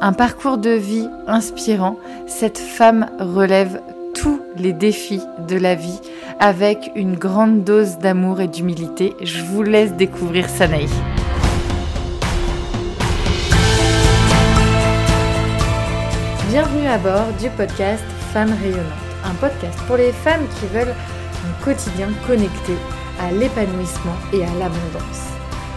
Un parcours de vie inspirant, cette femme relève tous les défis de la vie avec une grande dose d'amour et d'humilité. Je vous laisse découvrir Sanaï. Bienvenue à bord du podcast Femmes rayonnantes, un podcast pour les femmes qui veulent un quotidien connecté à l'épanouissement et à l'abondance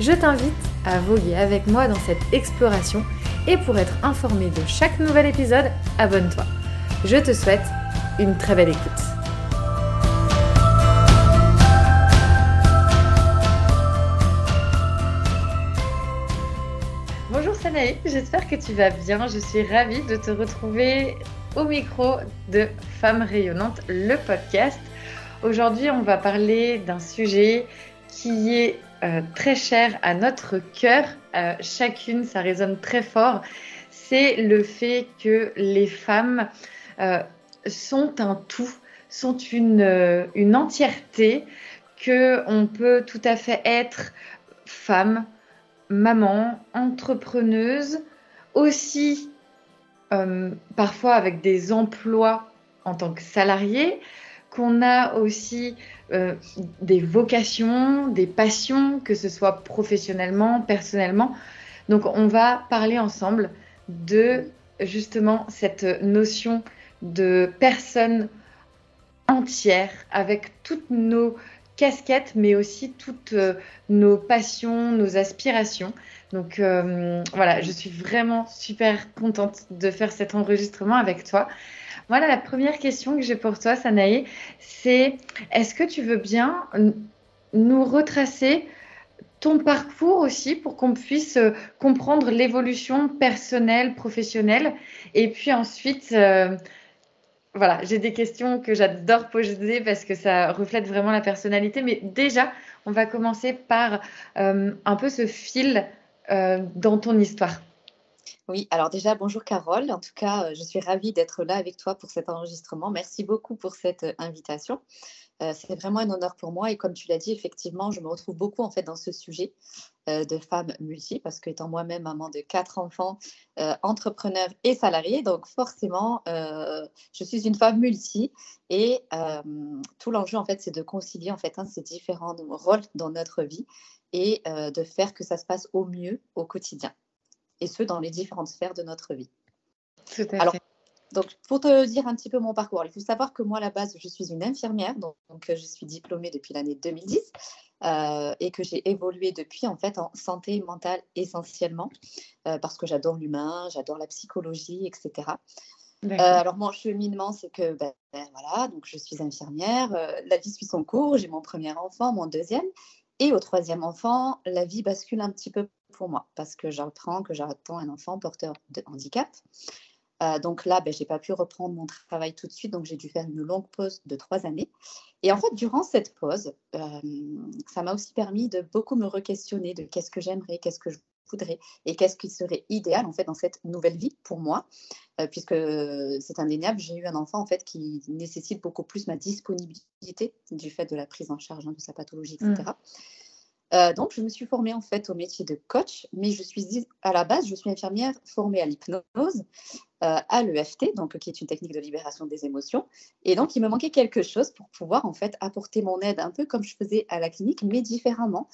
je t'invite à voguer avec moi dans cette exploration et pour être informé de chaque nouvel épisode, abonne-toi. Je te souhaite une très belle écoute. Bonjour Sanaï, j'espère que tu vas bien. Je suis ravie de te retrouver au micro de Femmes rayonnantes, le podcast. Aujourd'hui, on va parler d'un sujet qui est euh, très cher à notre cœur, euh, chacune, ça résonne très fort, c'est le fait que les femmes euh, sont un tout, sont une, entièreté, que on peut tout à fait être femme, maman, entrepreneuse, aussi parfois avec des emplois en tant que salarié, qu'on a aussi euh, des vocations, des passions, que ce soit professionnellement, personnellement. Donc on va parler ensemble de justement cette notion de personne entière avec toutes nos casquettes, mais aussi toutes euh, nos passions, nos aspirations. Donc euh, voilà, je suis vraiment super contente de faire cet enregistrement avec toi. Voilà, la première question que j'ai pour toi, Sanaï, c'est est-ce que tu veux bien nous retracer ton parcours aussi pour qu'on puisse euh, comprendre l'évolution personnelle, professionnelle? Et puis ensuite euh, voilà, j'ai des questions que j'adore poser parce que ça reflète vraiment la personnalité. Mais déjà, on va commencer par euh, un peu ce fil dans ton histoire. Oui, alors déjà, bonjour Carole. En tout cas, euh, je suis ravie d'être là avec toi pour cet enregistrement. Merci beaucoup pour cette euh, invitation. Euh, c'est vraiment un honneur pour moi et comme tu l'as dit, effectivement, je me retrouve beaucoup en fait dans ce sujet de femmes multi parce qu'étant moi-même maman de quatre enfants, entrepreneur et salariée, donc forcément, je suis une femme multi et tout l'enjeu en fait, c'est de concilier en fait hein, ces différents rôles dans notre vie et de faire que ça se passe au mieux au quotidien et ce, dans les différentes sphères de notre vie. Tout à Alors, fait. Donc, pour te dire un petit peu mon parcours, il faut savoir que moi, à la base, je suis une infirmière, donc, je suis diplômée depuis l'année 2010 euh, et que j'ai évolué depuis en fait en santé mentale essentiellement euh, parce que j'adore l'humain, j'adore la psychologie, etc. Euh, alors mon cheminement, c'est que ben, ben, voilà, donc je suis infirmière, la vie suit son cours, j'ai mon premier enfant, mon deuxième, et au troisième enfant, la vie bascule un petit peu pour moi parce que j'apprends que j'attends un enfant porteur de handicap. Euh, donc là, ben, je n'ai pas pu reprendre mon travail tout de suite, donc j'ai dû faire une longue pause de trois années. Et en fait, durant cette pause, euh, ça m'a aussi permis de beaucoup me re-questionner de qu'est-ce que j'aimerais, qu'est-ce que je voudrais et qu'est-ce qui serait idéal en fait dans cette nouvelle vie pour moi, euh, puisque c'est indéniable, j'ai eu un enfant en fait qui nécessite beaucoup plus ma disponibilité du fait de la prise en charge hein, de sa pathologie, etc. Euh, donc, je me suis formée en fait au métier de coach, mais je suis à la base, je suis infirmière formée à l'hypnose, euh, à l'EFT, donc qui est une technique de libération des émotions. Et donc, il me manquait quelque chose pour pouvoir en fait apporter mon aide un peu comme je faisais à la clinique, mais différemment.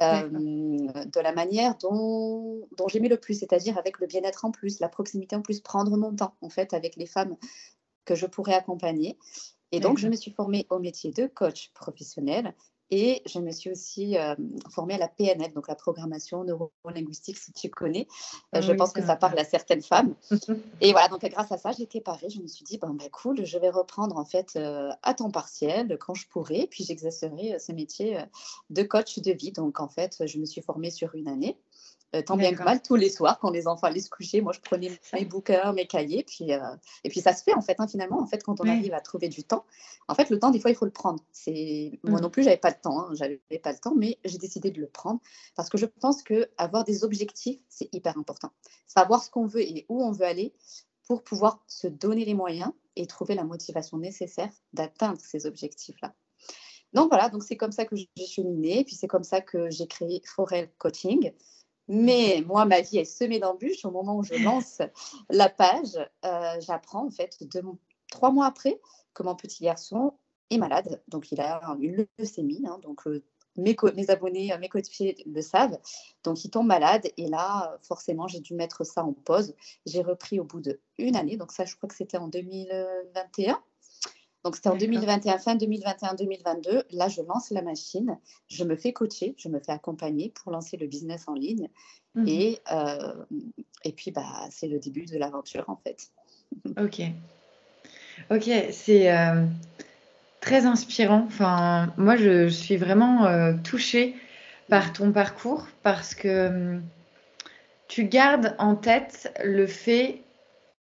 Euh, de la manière dont, dont j'aimais le plus, c'est-à-dire avec le bien-être en plus, la proximité en plus, prendre mon temps en fait avec les femmes que je pourrais accompagner. Et donc, je me suis formée au métier de coach professionnel et je me suis aussi euh, formée à la PNL, donc la programmation neurolinguistique, si tu connais. Euh, je pense que ça parle à certaines femmes. et voilà, donc grâce à ça, j'étais parée. Je me suis dit, bon, ben, cool, je vais reprendre en fait euh, à temps partiel quand je pourrai, puis j'exercerai ce métier de coach de vie. Donc en fait, je me suis formée sur une année. Euh, tant bien que mal, tous les soirs, quand les enfants allaient se coucher, moi, je prenais mes bouquins, mes cahiers, puis, euh, et puis ça se fait, en fait, hein, finalement, en fait, quand on arrive à trouver du temps. En fait, le temps, des fois, il faut le prendre. C'est Moi mm. non plus, j'avais pas le temps, hein, j'avais pas le temps, mais j'ai décidé de le prendre parce que je pense que avoir des objectifs, c'est hyper important. Savoir ce qu'on veut et où on veut aller pour pouvoir se donner les moyens et trouver la motivation nécessaire d'atteindre ces objectifs-là. Donc voilà, donc c'est comme ça que j'ai cheminé, puis c'est comme ça que j'ai créé Forel Coaching. Mais moi, ma vie est semée d'embûches. Au moment où je lance la page, euh, j'apprends en fait trois mois après que mon petit garçon est malade. Donc il a une leucémie. Hein, donc euh, mes, abonnés, mes coachés le savent. Donc il tombe malade et là, forcément, j'ai dû mettre ça en pause. J'ai repris au bout d'une année. Donc ça, je crois que c'était en 2021. Donc, c'était en 2021, fin 2021-2022. Là, je lance la machine, je me fais coacher, je me fais accompagner pour lancer le business en ligne. Mhm. Et, euh, et puis, bah, c'est le début de l'aventure, en fait. Ok. Ok, c'est euh, très inspirant. Enfin, moi, je, suis vraiment euh, touchée par ton parcours parce que hum, tu gardes en tête le fait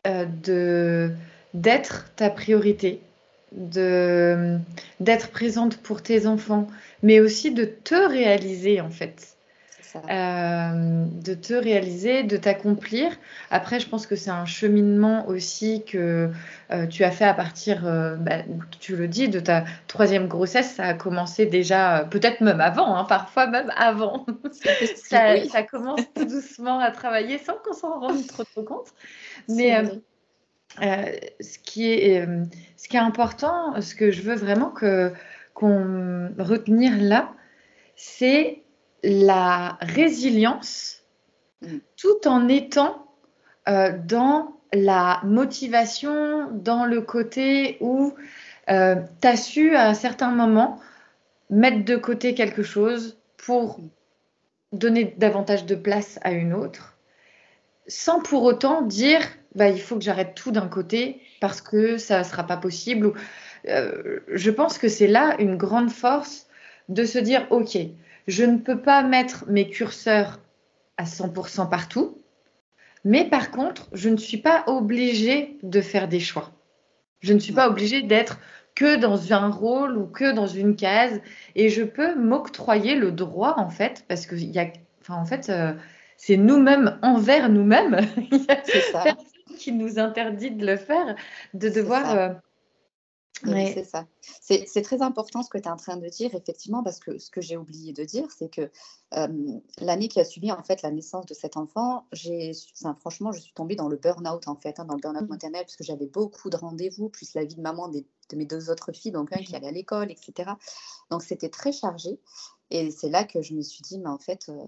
de d'être ta priorité, de d'être présente pour tes enfants, mais aussi de te réaliser en fait. Euh, de te réaliser, de t'accomplir. Après, je pense que c'est un cheminement aussi que euh, tu as fait à partir, euh, bah, tu le dis, de ta troisième grossesse. Ça a commencé déjà, peut-être même avant, hein, parfois même avant. ça, ça, commence tout doucement à travailler sans qu'on s'en rende trop, trop compte. Mais ce, qui est, euh, ce qui est important, ce que je veux vraiment que, qu'on retenir là, c'est la résilience mm. tout en étant euh, dans la motivation, dans le côté où euh, tu as su à un certain moment mettre de côté quelque chose pour donner davantage de place à une autre, sans pour autant dire bah, il faut que j'arrête tout d'un côté parce que ça ne sera pas possible. Euh, je pense que c'est là une grande force de se dire, OK, je ne peux pas mettre mes curseurs à 100% partout, mais par contre, je ne suis pas obligée de faire des choix. Je ne suis pas obligée d'être que dans un rôle ou que dans une case, et je peux m'octroyer le droit, en fait, parce que y a, enfin, en fait, euh, c'est nous-mêmes envers nous-mêmes. qui nous interdit de le faire, de devoir. Euh, c'est ça. C'est très important ce que tu es en train de dire, effectivement, parce que ce que j'ai oublié de dire, c'est que euh, l'année qui a suivi en fait la naissance de cet enfant, j'ai, franchement, je suis tombée dans le burn-out en fait, hein, dans le burn-out mmh. maternel, parce que j'avais beaucoup de rendez-vous, plus la vie de maman de mes deux autres filles, donc un qui allait à l'école, etc. Donc c'était très chargé. Et c'est là que je me suis dit, mais en fait, euh,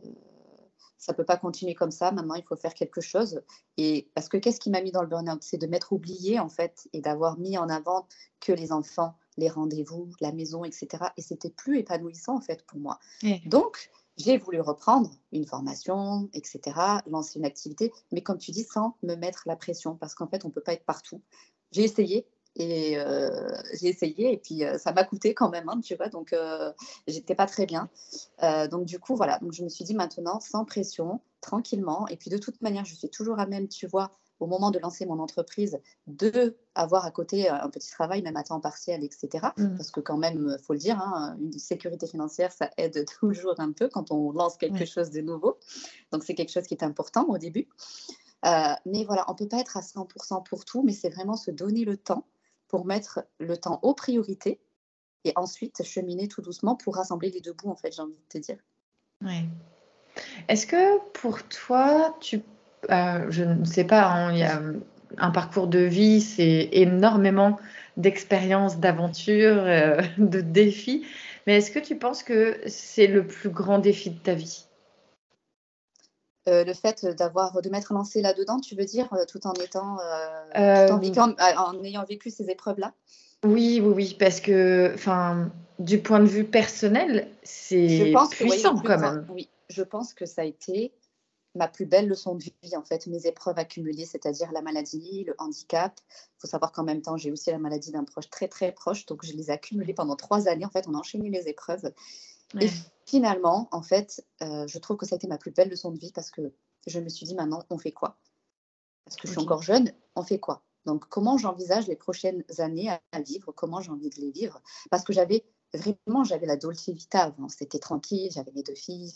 ça peut pas continuer comme ça. Maintenant, il faut faire quelque chose. Et parce que qu'est-ce qui m'a mis dans le burn-out? C'est de m'être oubliée, en fait, et d'avoir mis en avant que les enfants, les rendez-vous, la maison, etc. Et c'était plus épanouissant, en fait, pour moi. Donc, j'ai voulu reprendre une formation, etc., lancer une activité, mais comme tu dis, sans me mettre la pression, parce qu'en fait, on ne peut pas être partout. J'ai essayé, et euh, j'ai essayé et puis euh, ça m'a coûté quand même, hein, tu vois, donc euh, j'étais pas très bien. donc du coup, voilà, donc je me suis dit maintenant, sans pression, tranquillement. Et puis de toute manière, je suis toujours à même, tu vois, au moment de lancer mon entreprise, de avoir à côté un petit travail, même à temps partiel, etc. Mmh. Parce que quand même, faut le dire, hein, une sécurité financière, ça aide toujours un peu quand on lance quelque chose de nouveau. Donc c'est quelque chose qui est important au début. mais voilà, on ne peut pas être à 100% pour tout, mais c'est vraiment se donner le temps pour mettre le temps aux priorités et ensuite cheminer tout doucement pour rassembler les deux bouts, en fait, j'ai envie de te dire. Oui. Est-ce que pour toi, tu, euh, je ne sais pas, hein, il y a un parcours de vie, c'est énormément d'expériences, d'aventures, euh, de défis, mais est-ce que tu penses que c'est le plus grand défi de ta vie? Euh, le fait d'avoir de m'être lancée là-dedans, tu veux dire, euh, tout en étant, euh, en, ayant vécu ces épreuves-là? Oui, oui, oui, parce que, enfin, du point de vue personnel, c'est puissant quand même. Oui, je pense que ça a été ma plus belle leçon de vie, en fait, mes épreuves accumulées, c'est-à-dire la maladie, le handicap. Il faut savoir qu'en même temps, j'ai aussi la maladie d'un proche très, très proche, donc je les ai accumulées pendant trois années. En fait, on a enchaîné les épreuves. Et finalement, en fait, euh, je trouve que ça a été ma plus belle leçon de vie parce que je me suis dit maintenant, on fait quoi? Parce que je suis encore jeune, on fait quoi? Donc, comment j'envisage les prochaines années à, vivre? Comment j'ai envie de les vivre? Parce que j'avais vraiment, j'avais la dolce vita avant. C'était tranquille, j'avais mes deux filles,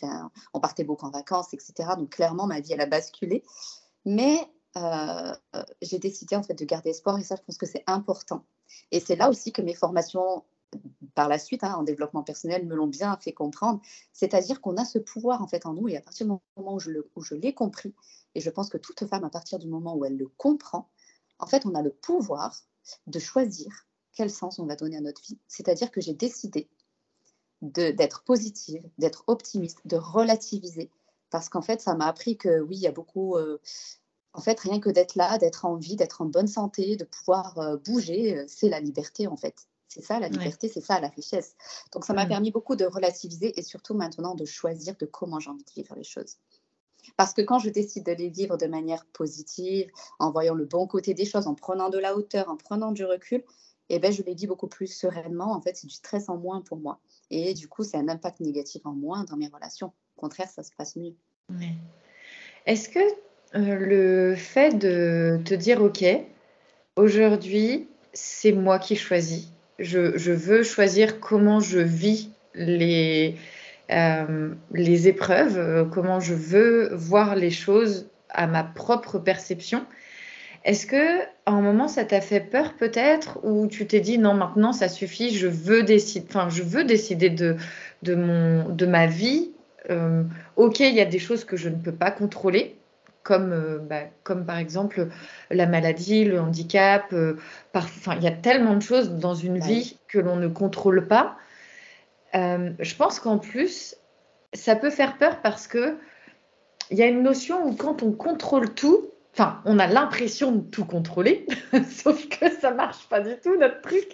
on partait beaucoup en vacances, etc. Donc, clairement, ma vie, elle a basculé. Mais euh, j'ai décidé en fait de garder espoir et ça, je pense que c'est important. Et c'est là aussi que mes formations par la suite hein, en développement personnel me l'ont bien fait comprendre. C'est-à-dire qu'on a ce pouvoir en fait en nous et à partir du moment où je, l'ai compris, et je pense que toute femme à partir du moment où elle le comprend, en fait, on a le pouvoir de choisir quel sens on va donner à notre vie. C'est-à-dire que j'ai décidé d'être positive, d'être optimiste, de relativiser. Parce qu'en fait, ça m'a appris que oui, il y a beaucoup, euh, en fait, rien que d'être là, d'être en vie, d'être en bonne santé, de pouvoir euh, bouger, euh, c'est la liberté en fait. C'est ça la liberté, c'est ça la richesse. Donc ça m'a permis beaucoup de relativiser et surtout maintenant de choisir de comment j'ai envie de vivre les choses. Parce que quand je décide de les vivre de manière positive, en voyant le bon côté des choses, en prenant de la hauteur, en prenant du recul, eh ben, je les vis beaucoup plus sereinement. En fait, c'est du stress en moins pour moi. Et du coup, c'est un impact négatif en moins dans mes relations. Au contraire, ça se passe mieux. Est-ce que euh, le fait de te dire, OK, aujourd'hui, c'est moi qui choisis. Je, veux choisir comment je vis les, euh, les épreuves, euh, comment je veux voir les choses à ma propre perception. Est-ce que à un moment ça t'a fait peur peut-être ou tu t'es dit non maintenant ça suffit, je veux décider, enfin je veux décider de, de, mon, de ma vie. ok, il y a des choses que je ne peux pas contrôler, comme, euh, bah, comme par exemple la maladie, le handicap. Euh, il y a tellement de choses dans une vie que l'on ne contrôle pas. Euh, je pense qu'en plus, ça peut faire peur parce que il y a une notion où quand on contrôle tout, Enfin, on a l'impression de tout contrôler, sauf que ça marche pas du tout notre truc.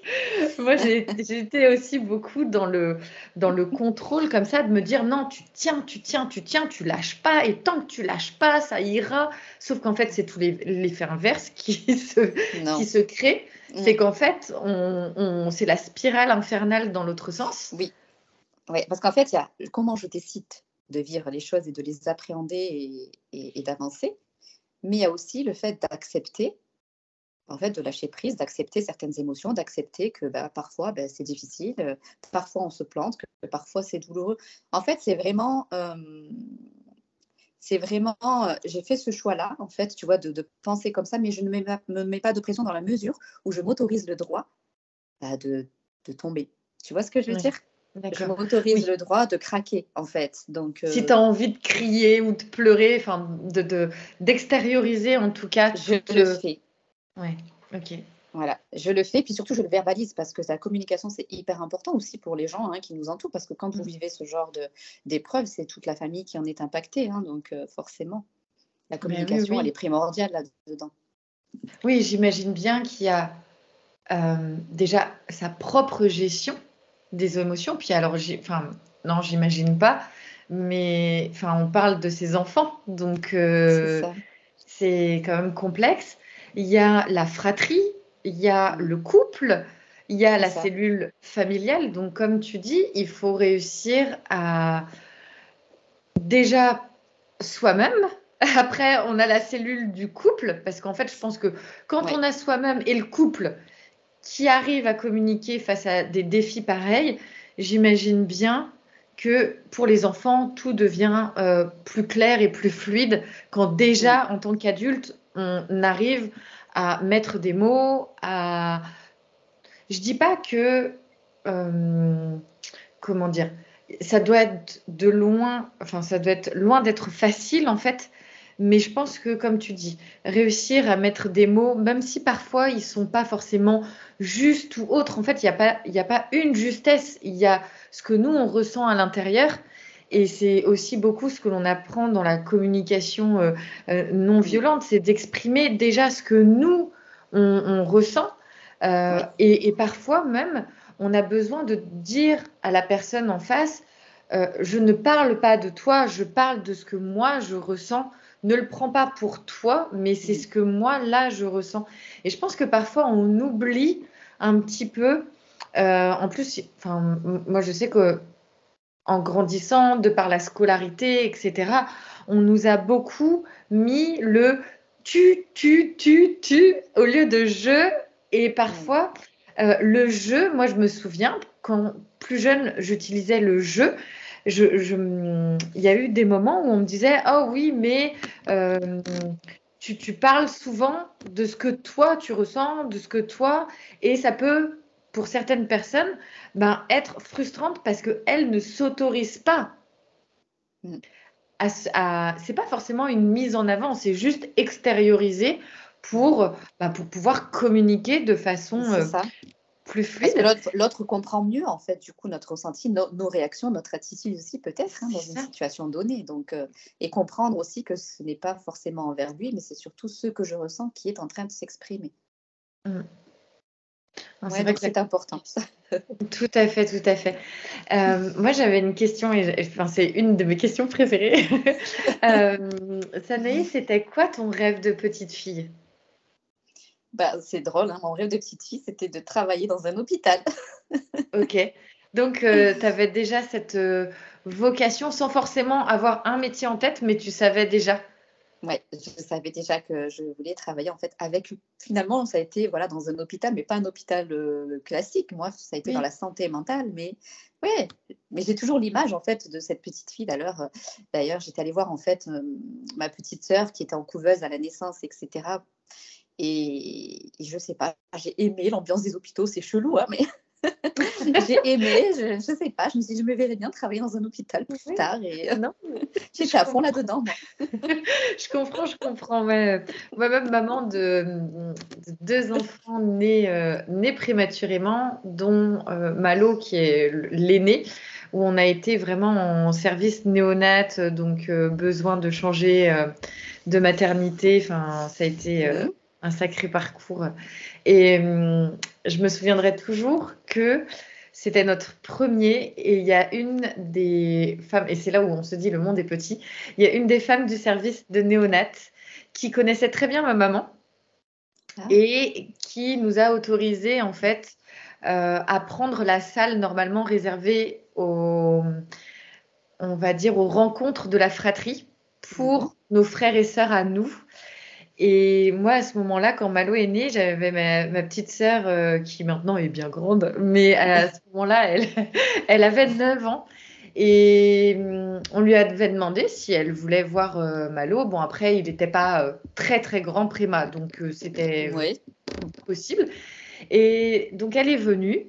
Moi, été aussi beaucoup dans le, dans le contrôle comme ça, de me dire non, tu tiens, tu tiens, tu tiens, tu lâches pas, et tant que tu lâches pas, ça ira. Sauf qu'en fait, c'est tout l'effet inverse qui se, qui se crée. Mm. C'est qu'en fait, on, c'est la spirale infernale dans l'autre sens. Oui. oui, parce qu'en fait, il y a comment je décide de vivre les choses et de les appréhender et d'avancer mais il y a aussi le fait d'accepter, en fait, de lâcher prise, d'accepter certaines émotions, d'accepter que bah, parfois bah, c'est difficile, euh, parfois on se plante, que parfois c'est douloureux. En fait, c'est vraiment, euh, c'est vraiment, euh, j'ai fait ce choix-là, en fait, tu vois, de, penser comme ça, mais je ne me mets pas de pression dans la mesure où je m'autorise le droit bah, de, tomber. Tu vois ce que je veux dire? Je m'autorise le droit de craquer, en fait. Donc, Si euh, tu as envie de crier ou de pleurer, enfin, de, d'extérioriser en tout cas. Je le fais. Ouais, ok. Voilà, je le fais, puis surtout je le verbalise parce que la communication c'est hyper important aussi pour les gens hein, qui nous entourent parce que quand vous mm. vivez ce genre d'épreuve, c'est toute la famille qui en est impactée, hein, donc euh, forcément la communication elle est primordiale là-dedans. Oui, j'imagine bien qu'il y a euh, déjà sa propre gestion des émotions. Puis alors, enfin, non, j'imagine pas, mais enfin, on parle de ses enfants, donc euh, c'est quand même complexe. Il y a la fratrie, il y a le couple, il y a la cellule familiale. Donc, comme tu dis, il faut réussir à déjà soi-même. Après, on a la cellule du couple, parce qu'en fait, je pense que quand on a soi-même et le couple, qui arrive à communiquer face à des défis pareils, j'imagine bien que pour les enfants, tout devient euh, plus clair et plus fluide quand déjà, en tant qu'adulte, on arrive à mettre des mots, à... Je dis pas que... Euh, comment dire ça doit être de loin, enfin ça doit être loin d'être facile en fait, mais je pense que, comme tu dis, réussir à mettre des mots, même si parfois ils sont pas forcément justes ou autres, en fait, il n'y a, pas, a pas une justesse, il y a ce que nous, on ressent à l'intérieur. Et c'est aussi beaucoup ce que l'on apprend dans la communication euh, euh, non violente, c'est d'exprimer déjà ce que nous, on, ressent. Euh, et, et, parfois même, on a besoin de dire à la personne en face, je ne parle pas de toi, je parle de ce que moi, je ressens ne le prends pas pour toi, mais c'est ce que moi, là, je ressens. Et je pense que parfois, on oublie un petit peu. Euh, en plus, enfin, moi, je sais que en grandissant, de par la scolarité, etc., on nous a beaucoup mis le tu, tu, tu, tu au lieu de je. Et parfois, euh, le jeu, moi je me souviens, quand plus jeune, j'utilisais le jeu. Je, je, il y a eu des moments où on me disait Oh oui, mais euh, tu, tu, parles souvent de ce que toi tu ressens, de ce que toi, et ça peut, pour certaines personnes, ben, être frustrante parce qu'elles ne s'autorisent pas. Mm. À, c'est pas forcément une mise en avant, c'est juste extérioriser pour, ben, pour pouvoir communiquer de façon euh, plus fluide. l'autre comprend mieux, en fait, du coup, notre ressenti, nos réactions, notre attitude aussi, peut-être, hein, dans une situation donnée. Donc, euh, et comprendre aussi que ce n'est pas forcément envers lui, mais c'est surtout ce que je ressens qui est en train de s'exprimer. Mm. c'est vrai que c'est important. tout à fait, tout à fait. Euh, moi, j'avais une question, et enfin, c'est une de mes questions préférées. euh, Sanaï, c'était quoi ton rêve de petite fille? Bah, c'est drôle, hein. mon rêve de petite fille, c'était de travailler dans un hôpital. ok. Donc, euh, tu avais déjà cette euh, vocation sans forcément avoir un métier en tête, mais tu savais déjà. Oui, je savais déjà que je voulais travailler en fait avec. Finalement, ça a été voilà dans un hôpital, mais pas un hôpital euh, classique. Moi, ça a été dans la santé mentale, mais ouais, mais j'ai toujours l'image en fait de cette petite fille. D'ailleurs, d'ailleurs, j'étais allée voir en fait ma petite sœur qui était en couveuse à la naissance, etc. Et, je sais pas, j'ai aimé l'ambiance des hôpitaux, c'est chelou, hein, mais j'ai aimé, je, ne sais pas, je me suis dit, je me verrais bien travailler dans un hôpital plus tard. Et euh, non, j'étais à fond là-dedans. je comprends, je comprends. Moi-même, maman de, deux enfants nés, euh, nés prématurément, dont euh, Malo qui est l'aîné où on a été vraiment en service néonat, donc besoin de changer de maternité. Enfin, ça a été mmh un sacré parcours. Et hum, je me souviendrai toujours que c'était notre premier et il y a une des femmes, et c'est là où on se dit le monde est petit, il y a une des femmes du service de néonat qui connaissait très bien ma maman ah. et qui nous a autorisé en fait euh, à prendre la salle normalement réservée aux, on va dire, aux rencontres de la fratrie pour mhm. nos frères et sœurs à nous. Et moi, à ce moment-là, quand Malo est née, j'avais ma, petite sœur euh, qui maintenant est bien grande, mais à ce moment-là, elle, elle avait 9 ans. Et hum, on lui avait demandé si elle voulait voir euh, Malo. Bon, après, il n'était pas euh, très, très grand préma, donc c'était possible. Et donc, elle est venue.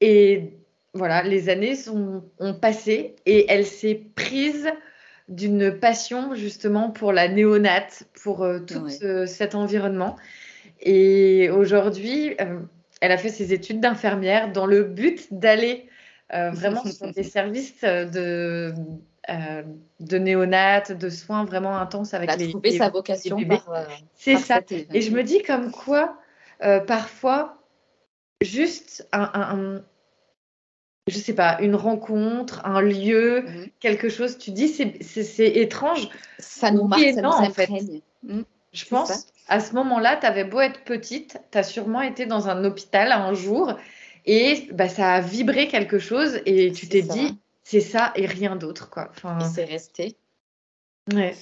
Et voilà, les années sont, ont passé et elle s'est prise d'une passion justement pour la néonate, pour euh, tout cet environnement. Et aujourd'hui, euh, elle a fait ses études d'infirmière dans le but d'aller euh, vraiment sur des services de, de néonate, de soins vraiment intenses avec bah, les trouver sa vocation C'est ça. Et je me dis comme quoi, parfois, juste un je sais pas, une rencontre, un lieu, mhm. quelque chose, tu dis c'est étrange. Ça nous marque, ça nous en fait. Mhm. Je pense, à ce moment-là, tu avais beau être petite, tu as sûrement été dans un hôpital un jour et bah, ça a vibré quelque chose et tu t'es dit c'est ça et rien d'autre. quoi. Enfin, et c'est resté. Ouais.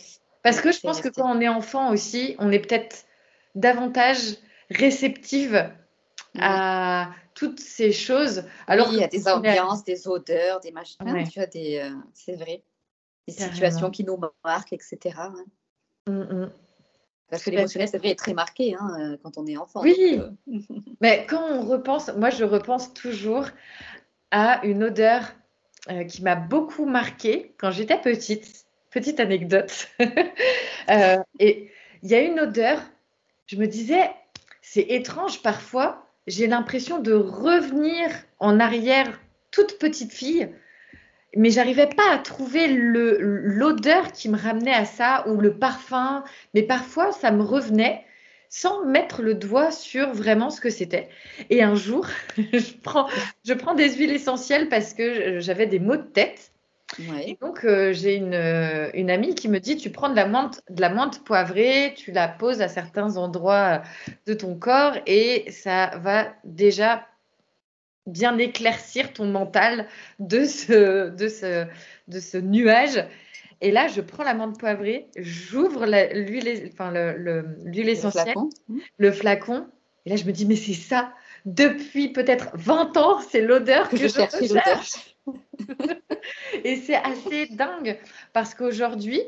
Parce que je pense que quand on est enfant aussi, on est peut-être davantage réceptive à toutes ces choses. Alors oui, il y a des ambiances, des odeurs, des machins, tu vois, des, euh, c'est vrai, des situations qui nous marquent, etc. Hein. Mmh, mmh. Parce que l'émotionnel, c'est vrai, est très marqué hein, euh, quand on est enfant. Oui, euh. mais quand on repense, moi je repense toujours à une odeur qui m'a beaucoup marquée quand j'étais petite. Petite anecdote. et il y a une odeur, je me disais, c'est étrange parfois, j'ai l'impression de revenir en arrière toute petite fille, mais j'arrivais pas à trouver l'odeur qui me ramenait à ça ou le parfum, mais parfois ça me revenait sans mettre le doigt sur vraiment ce que c'était. Et un jour, je prends, je prends des huiles essentielles parce que j'avais des maux de tête donc, euh, j'ai une, euh, une, amie qui me dit tu prends de la, menthe, de la menthe poivrée, tu la poses à certains endroits de ton corps et ça va déjà bien éclaircir ton mental de ce, de ce, de ce nuage. Et là, je prends la menthe poivrée, j'ouvre l'huile enfin, le, essentielle, le flacon, Et là, je me dis, mais c'est ça. Depuis peut-être 20 ans, c'est l'odeur que, je, cherche. et c'est assez dingue parce qu'aujourd'hui,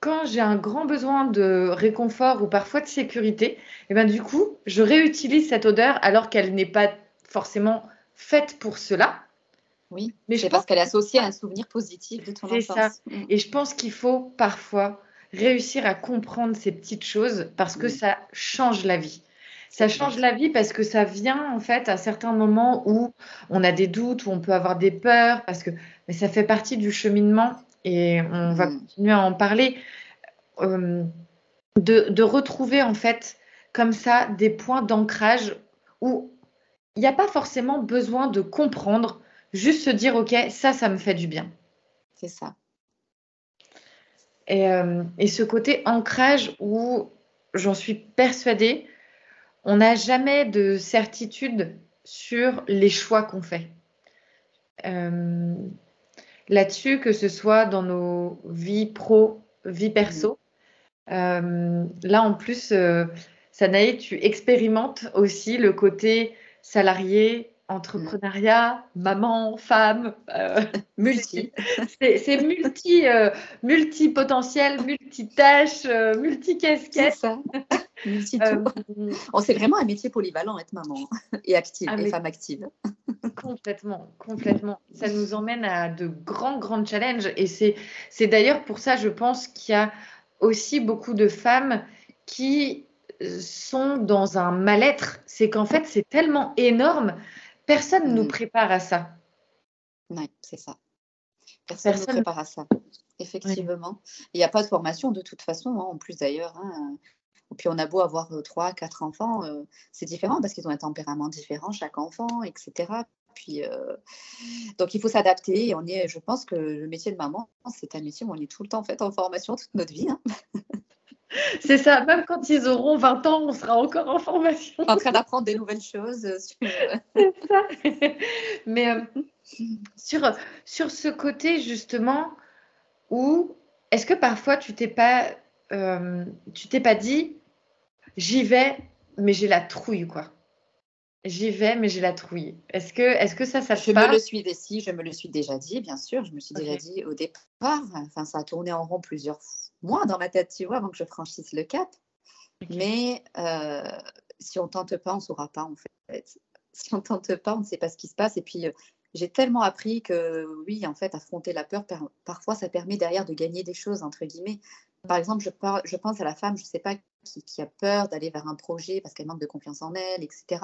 quand j'ai un grand besoin de réconfort ou parfois de sécurité, et eh ben du coup, je réutilise cette odeur alors qu'elle n'est pas forcément faite pour cela. Oui, mais c'est parce qu'elle est associée à un souvenir positif de ton enfance. C'est ça. Mm. Et je pense qu'il faut parfois réussir à comprendre ces petites choses parce que ça change la vie. Ça change la vie parce que ça vient en fait à certains moments où on a des doutes, où on peut avoir des peurs, parce que mais ça fait partie du cheminement et on va mm. continuer à en parler. Euh, de, de, retrouver en fait comme ça des points d'ancrage où il n'y a pas forcément besoin de comprendre Juste se dire, OK, ça, ça me fait du bien. C'est ça. Et, euh, et, ce côté ancrage où j'en suis persuadée, on n'a jamais de certitude sur les choix qu'on fait. Euh, là-dessus, que ce soit dans nos vies pro, vie perso. Euh, là, en plus, Sanaï, tu expérimentes aussi le côté salarié, entrepreneuriat, maman, femme, euh, multi. C'est multi, euh, multi-potentiel, multitâche, euh, multi-casquette. ça. Multi oh, c'est vraiment un métier polyvalent être maman et active, ah, et femme active. complètement, complètement. Ça nous emmène à de grands, grands challenges. Et c'est d'ailleurs pour ça, je pense, qu'il y a aussi beaucoup de femmes qui sont dans un mal-être. C'est qu'en fait, c'est tellement énorme Personne ne nous mm. prépare à ça. Oui, c'est ça. Personne ne nous prépare à ça, effectivement. Il n'y a pas de formation de toute façon, hein, en plus d'ailleurs. Hein. Puis on a beau avoir euh, trois, quatre enfants, euh, c'est différent parce qu'ils ont un tempérament différent, chaque enfant, etc. Puis, euh, donc il faut s'adapter. on est, je pense que le métier de maman, c'est un métier où on est tout le temps en fait en formation toute notre vie. Hein. C'est ça, même quand ils auront 20 ans, on sera encore en formation. En train d'apprendre des nouvelles choses. C'est ça. Mais euh, sur, sur ce côté, justement, où est-ce que parfois tu t'es pas, euh, tu t'es pas dit, j'y vais, mais j'ai la trouille, quoi. J'y vais, mais j'ai la trouille. Est-ce que, est-ce que ça, ça Je me le suis dit, je me le suis déjà dit, bien sûr. Je me suis déjà dit au départ. Enfin, ça a tourné en rond plusieurs mois dans ma tête, tu vois, avant que je franchisse le cap. Mais euh, si on tente pas, on saura pas en fait. Si on tente pas, on ne sait pas ce qui se passe. Et puis, euh, j'ai tellement appris que oui, en fait, affronter la peur, parfois, ça permet derrière de gagner des choses entre guillemets. Par exemple, je, pense à la femme, je ne sais pas qui, a peur d'aller vers un projet parce qu'elle manque de confiance en elle, etc.,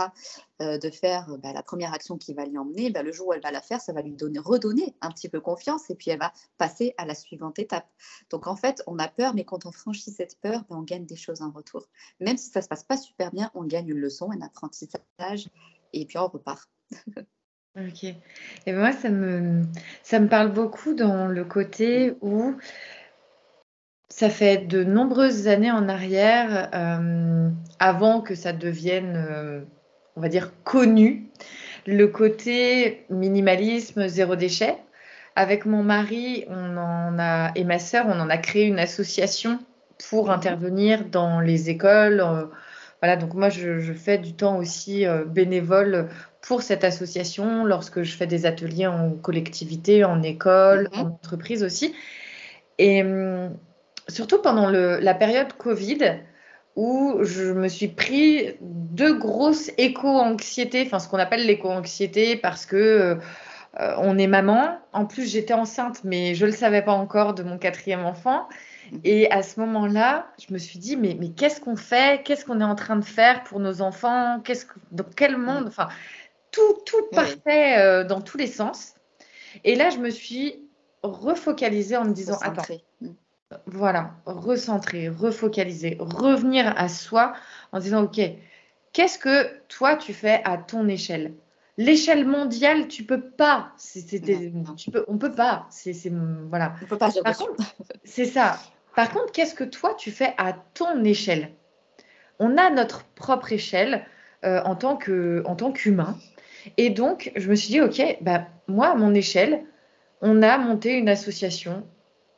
euh, de faire bah, la première action qui va l'y emmener, bah, le jour où elle va la faire, ça va lui donner, redonner un petit peu confiance et puis elle va passer à la suivante étape. Donc en fait, on a peur, mais quand on franchit cette peur, bah, on gagne des choses en retour. Même si ça ne se passe pas super bien, on gagne une leçon, un apprentissage et puis on repart. ok. Et moi, ça me, ça me parle beaucoup dans le côté où ça fait de nombreuses années en arrière, euh, avant que ça devienne, euh, on va dire, connu, le côté minimalisme, zéro déchet. Avec mon mari on en a, et ma sœur, on en a créé une association pour intervenir dans les écoles. Euh, voilà, donc moi, je, fais du temps aussi bénévole pour cette association lorsque je fais des ateliers en collectivité, en école, mhm. en entreprise aussi. Et hum, surtout pendant la période Covid, où je me suis pris deux grosses éco-anxiétés, enfin ce qu'on appelle l'éco-anxiété parce que euh, on est maman. En plus, j'étais enceinte, mais je ne le savais pas encore de mon quatrième enfant. Et à ce moment-là, je me suis dit, mais, mais qu'est-ce qu'on fait? Qu'est-ce qu'on est en train de faire pour nos enfants? Qu'est-ce que, Dans quel monde? Enfin, tout, tout partait euh, dans tous les sens. Et là, je me suis refocalisée en me disant, attends, voilà, recentrer, refocaliser, revenir à soi en disant, OK, qu'est-ce que toi tu fais à ton échelle? L'échelle mondiale, tu peux pas. tu peux, on peut pas. C'est, voilà. On peut pas. c'est ça. Par contre, qu'est-ce que toi tu fais à ton échelle? On a notre propre échelle euh, en tant que, en tant qu'humain. Et donc, je me suis dit, OK, bah, moi, à mon échelle, on a monté une association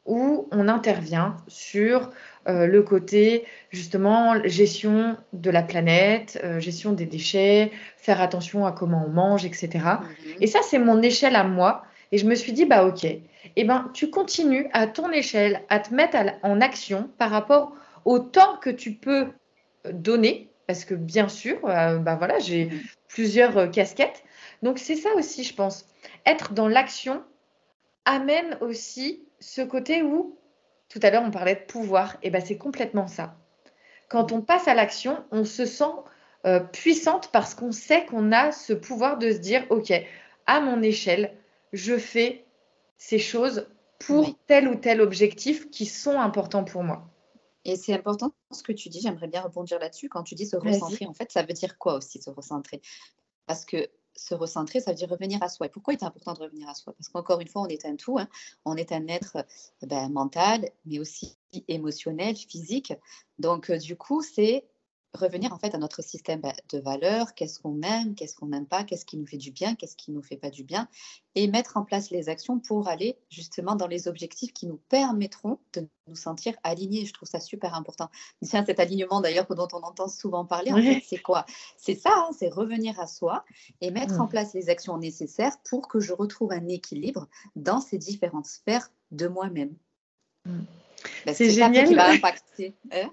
où on intervient sur euh, le côté justement gestion de la planète, euh, gestion des déchets, faire attention à comment on mange, etc. Mhm. Et ça, c'est mon échelle à moi. Et je me suis dit, bah ok, eh ben, tu continues à ton échelle à te mettre en action par rapport au temps que tu peux donner, parce que bien sûr, euh, bah voilà, j'ai mhm. plusieurs casquettes. Donc c'est ça aussi, je pense. Être dans l'action amène aussi ce côté où tout à l'heure, on parlait de pouvoir. Et ben, c'est complètement ça. Quand on passe à l'action, on se sent euh, puissante parce qu'on sait qu'on a ce pouvoir de se dire, OK, à mon échelle, je fais ces choses pour tel ou tel objectif qui sont importants pour moi. Et c'est important ce que tu dis, j'aimerais bien rebondir là-dessus. Quand tu dis se recentrer, en fait, ça veut dire quoi aussi se recentrer? Parce que se recentrer, ça veut dire revenir à soi. Et pourquoi il est important de revenir à soi? Parce qu'encore une fois, on est un tout, hein. on est un être ben, mental, mais aussi émotionnel, physique. Donc, euh, du coup, c'est revenir en fait à notre système bah, de valeurs, qu'est-ce qu'on aime, qu'est-ce qu'on n'aime pas, qu'est-ce qui nous fait du bien, qu'est-ce qui ne nous fait pas du bien, et mettre en place les actions pour aller justement dans les objectifs qui nous permettront de nous sentir alignés. Je trouve ça super important. Tiens, cet alignement d'ailleurs dont on entend souvent parler, en fait, c'est quoi? C'est ça, hein, c'est revenir à soi et mettre en mmh. place les actions nécessaires pour que je retrouve un équilibre dans ces différentes sphères de moi-même. Mmh. Ben, c'est génial. qui va impacter. Hein?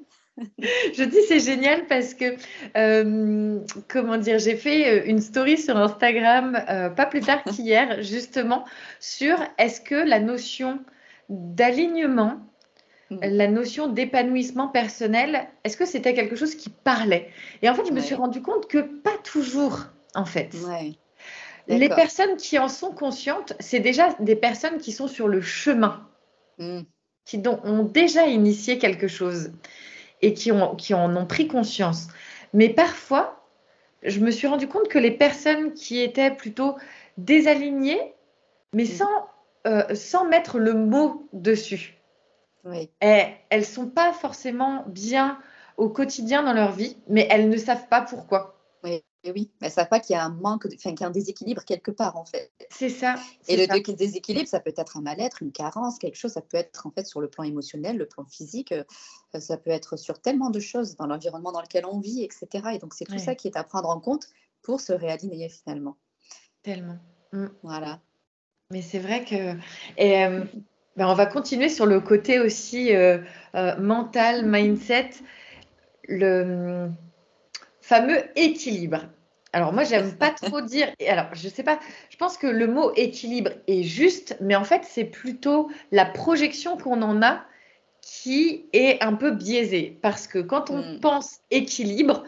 Je dis c'est génial parce que, euh, comment dire, j'ai fait euh, une story sur Instagram euh, pas plus tard qu'hier, justement, sur est-ce que la notion d'alignement, mm. la notion d'épanouissement personnel, est-ce que c'était quelque chose qui parlait? Et en fait, je me suis rendu compte que pas toujours, en fait. Les personnes qui en sont conscientes, c'est déjà des personnes qui sont sur le chemin, mm. qui ont déjà initié quelque chose et qui, ont, qui en ont pris conscience. Mais parfois, je me suis rendu compte que les personnes qui étaient plutôt désalignées, mais mm. sans, euh, sans mettre le mot dessus, oui. elles ne sont pas forcément bien au quotidien dans leur vie, mais elles ne savent pas pourquoi. Oui, oui, elles ne savent pas qu'il y a un manque, enfin qu'il y a un déséquilibre quelque part en fait. C'est ça. Et le déséquilibre, ça peut être un mal-être, une carence, quelque chose, ça peut être en fait sur le plan émotionnel, le plan physique, euh, ça peut être sur tellement de choses dans l'environnement dans lequel on vit, etc. Et donc c'est tout ça qui est à prendre en compte pour se réaligner finalement. Tellement. Mm. Voilà. Mais c'est vrai que. Et, euh, ben on va continuer sur le côté aussi euh, mental, mindset. Le fameux équilibre. Alors moi, j'aime pas trop dire. Alors, je sais pas. Je pense que le mot équilibre est juste, mais en fait, c'est plutôt la projection qu'on en a qui est un peu biaisée. Parce que quand on hmm. pense équilibre,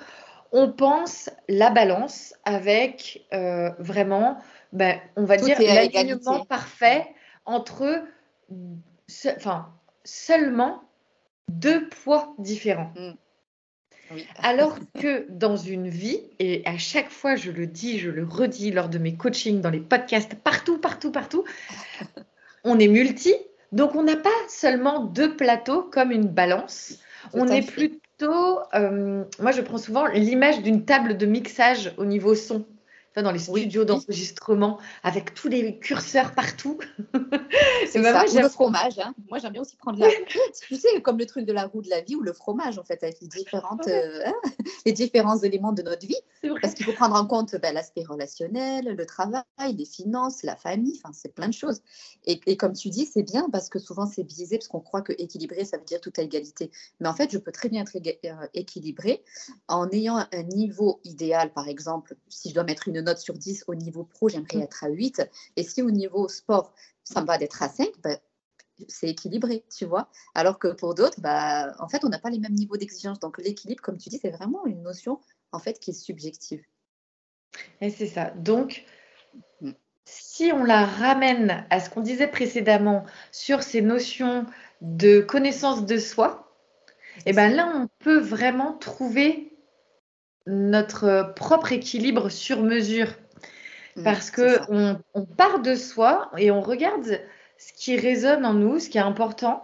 on pense la balance avec euh, vraiment, ben, on va dire, l'alignement parfait entre, enfin, seulement deux poids différents. Alors que dans une vie, et à chaque fois je le dis, je le redis lors de mes coachings, dans les podcasts, partout, partout, partout, on est multi. Donc on n'a pas seulement deux plateaux comme une balance. on est plutôt, euh, moi je prends souvent l'image d'une table de mixage au niveau son dans les studios d'enregistrement avec tous les curseurs partout. C'est ça, ou le fromage. Hein. Moi, j'aime bien aussi prendre la Tu sais, comme le truc de la roue de la vie ou le fromage, en fait, avec les, différentes, euh, hein, les différents éléments de notre vie. Parce qu'il faut prendre en compte ben, l'aspect relationnel, le travail, les finances, la famille, enfin, c'est plein de choses. Et, et, comme tu dis, c'est bien parce que souvent, c'est biaisé parce qu'on croit que équilibré, ça veut dire tout à égalité. Mais en fait, je peux très bien être euh, équilibré en ayant un niveau idéal, par exemple, si je dois mettre une note sur 10 au niveau pro, j'aimerais mm. être à 8. Et si au niveau sport, ça me va d'être à 5, ben, c'est équilibré, tu vois. Alors que pour d'autres, bah, en fait, on n'a pas les mêmes niveaux d'exigence. Donc l'équilibre, comme tu dis, c'est vraiment une notion en fait qui est subjective. Et c'est ça. Donc, mm. si on la ramène à ce qu'on disait précédemment sur ces notions de connaissance de soi, et eh ben là, on peut vraiment trouver notre propre équilibre sur mesure. Mmh, Parce que on, part de soi et on regarde ce qui résonne en nous, ce qui est important.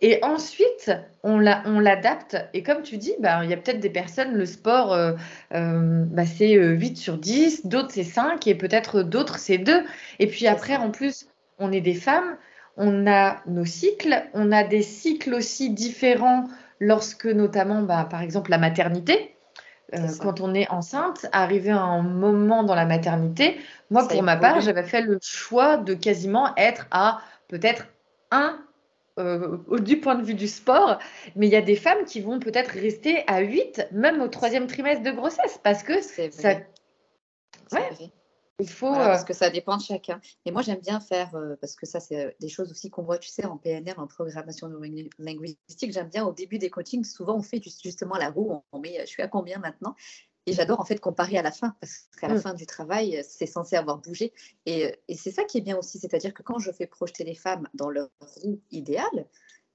Et ensuite, on l'adapte. Et comme tu dis, bah, il y a peut-être des personnes, le sport, euh, euh, bah, c'est 8 euh, sur 10, d'autres c'est 5 et peut-être d'autres c'est 2. Et puis après, en plus, on est des femmes, on a nos cycles, on a des cycles aussi différents lorsque notamment, bah, par exemple, la maternité. Quand on est enceinte, arriver à un moment dans la maternité, moi, pour ma part, j'avais fait le choix de quasiment être à peut-être un euh, du point de vue du sport, mais il y a des femmes qui vont peut-être rester à 8, même au troisième trimestre de grossesse, parce que ça. Ouais. Il faut. parce euh, que ça dépend de chacun. Et moi, j'aime bien faire, euh, parce que ça, c'est des choses aussi qu'on voit, tu sais, en PNR, en programmation linguistique. J'aime bien au début des coachings, souvent on fait justement la roue, on met je suis à combien maintenant? Et j'adore en fait comparer à la fin, parce qu'à la mm. fin du travail, c'est censé avoir bougé. Et, et c'est ça qui est bien aussi, c'est-à-dire que quand je fais projeter les femmes dans leur roue idéale,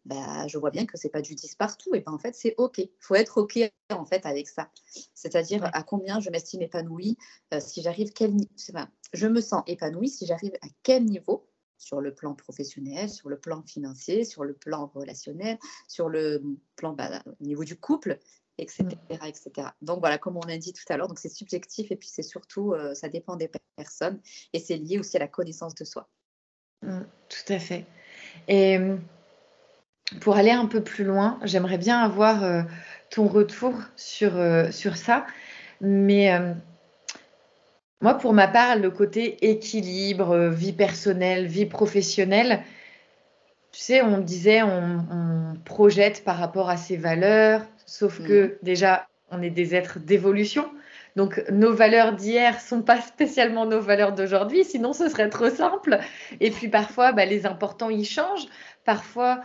bah, je vois bien que c'est pas du 10 partout. Et ben en fait, c'est OK. Il faut être OK en fait avec ça. C'est-à-dire à combien je m'estime épanouie, euh, si j'arrive, quel je me sens épanouie si j'arrive à quel niveau sur le plan professionnel, sur le plan financier, sur le plan relationnel, sur le plan bah, au niveau du couple etc., mm. etc. Donc voilà, comme on l'a dit tout à l'heure, donc c'est subjectif et puis c'est surtout, euh, ça dépend des personnes et c'est lié aussi à la connaissance de soi. Mm, tout à fait. Et euh, pour aller un peu plus loin, j'aimerais bien avoir euh, ton retour sur, sur ça. Mais moi, pour ma part, le côté équilibre, vie personnelle, vie professionnelle, tu sais, on disait, on, on projette par rapport à ses valeurs, Sauf que mm. déjà, on est des êtres d'évolution. Donc nos valeurs d'hier sont pas spécialement nos valeurs d'aujourd'hui, sinon ce serait trop simple. Et puis parfois, bah, les importants, ils changent. Parfois,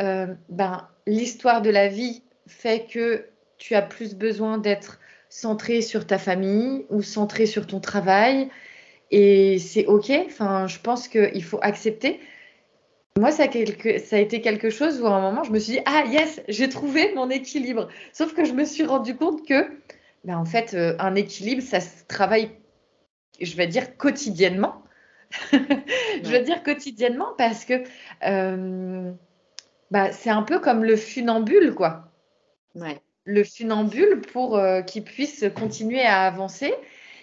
euh, ben, l'histoire de la vie fait que tu as plus besoin d'être centré sur ta famille ou centré sur ton travail. Et c'est OK. Enfin, je pense qu'il faut accepter. Moi, ça a, ça a, été quelque chose où à un moment, je me suis dit, ah yes, j'ai trouvé mon équilibre. Sauf que je me suis rendu compte que, ben, en fait, euh, un équilibre, ça se travaille, je vais dire, quotidiennement. je veux dire quotidiennement parce que euh, bah, c'est un peu comme le funambule, quoi. Ouais. Le funambule pour euh, qu'il puisse continuer à avancer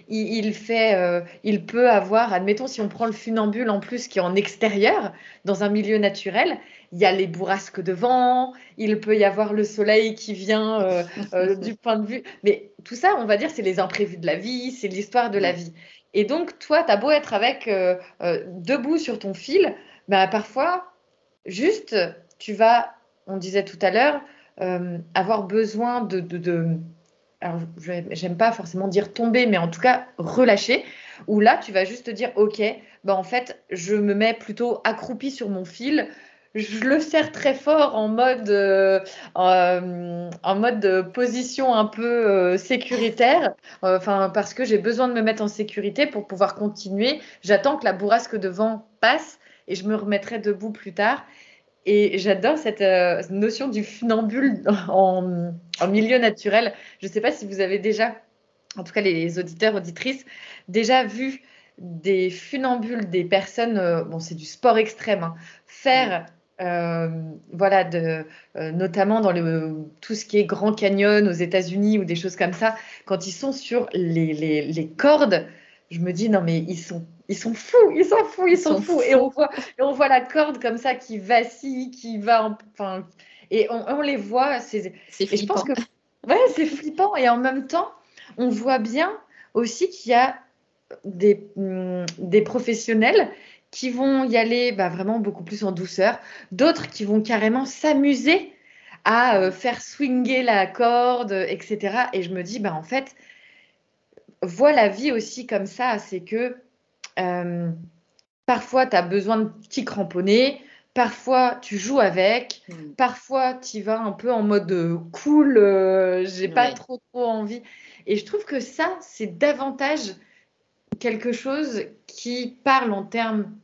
il, fait, euh, il peut avoir, admettons, si on prend le funambule en plus qui est en extérieur, dans un milieu naturel, il y a les bourrasques de vent, il peut y avoir le soleil qui vient euh, du point de vue. Mais tout ça, on va dire, c'est les imprévus de la vie, c'est l'histoire de la vie. Et donc, toi, tu as beau être avec debout sur ton fil, bah, parfois, juste, tu vas, on disait tout à l'heure, avoir besoin de alors j'aime pas forcément dire tomber, mais en tout cas relâcher, où là tu vas juste te dire ok, bah en fait je me mets plutôt accroupi sur mon fil, je le serre très fort en mode, euh, euh, en mode position un peu euh, sécuritaire, enfin parce que j'ai besoin de me mettre en sécurité pour pouvoir continuer. J'attends que la bourrasque de vent passe et je me remettrai debout plus tard. Et j'adore cette euh, notion du funambule en, milieu naturel. Je ne sais pas si vous avez déjà, en tout cas les auditeurs, auditrices, déjà vu des funambules, des personnes, euh, bon c'est du sport extrême, hein, faire, euh, voilà, de, notamment dans le, tout ce qui est Grand Canyon aux États-Unis ou des choses comme ça, quand ils sont sur les, les, les cordes, je me dis non mais ils sont ils sont fous, ils sont fous, ils, sont, fous. Et on voit et on voit la corde comme ça qui vacille, qui va enfin et on, les voit c'est et je pense que ouais, c'est flippant. Et en même temps, on voit bien aussi qu'il y a des, mm, des professionnels qui vont y aller bah, vraiment beaucoup plus en douceur, d'autres qui vont carrément s'amuser à euh, faire swinger la corde, etc. Et je me dis, bah, en fait, vois la vie aussi comme ça, c'est que euh, parfois tu as besoin de petits cramponnés, parfois tu joues avec, mm. parfois tu vas un peu en mode euh, cool, euh, j'ai pas trop trop envie. Et je trouve que ça, c'est davantage quelque chose qui parle en termes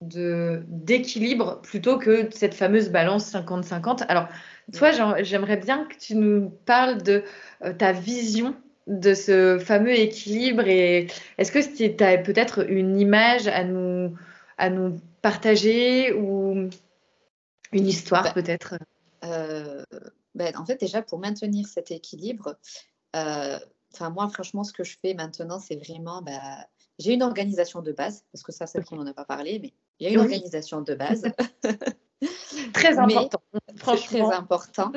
d'équilibre plutôt que cette fameuse balance 50-50. Alors, toi, j'aimerais bien que tu nous parles de ta vision de ce fameux équilibre et est-ce que tu as peut-être une image à nous, à nous partager ou Une histoire bah, peut-être? ben, En fait, déjà, pour maintenir cet équilibre, enfin moi, franchement, ce que je fais maintenant, c'est vraiment... Bah, j'ai une organisation de base, parce que ça, c'est qu'on n'en a pas parlé, mais il y a une organisation de base. très important. franchement. Très important.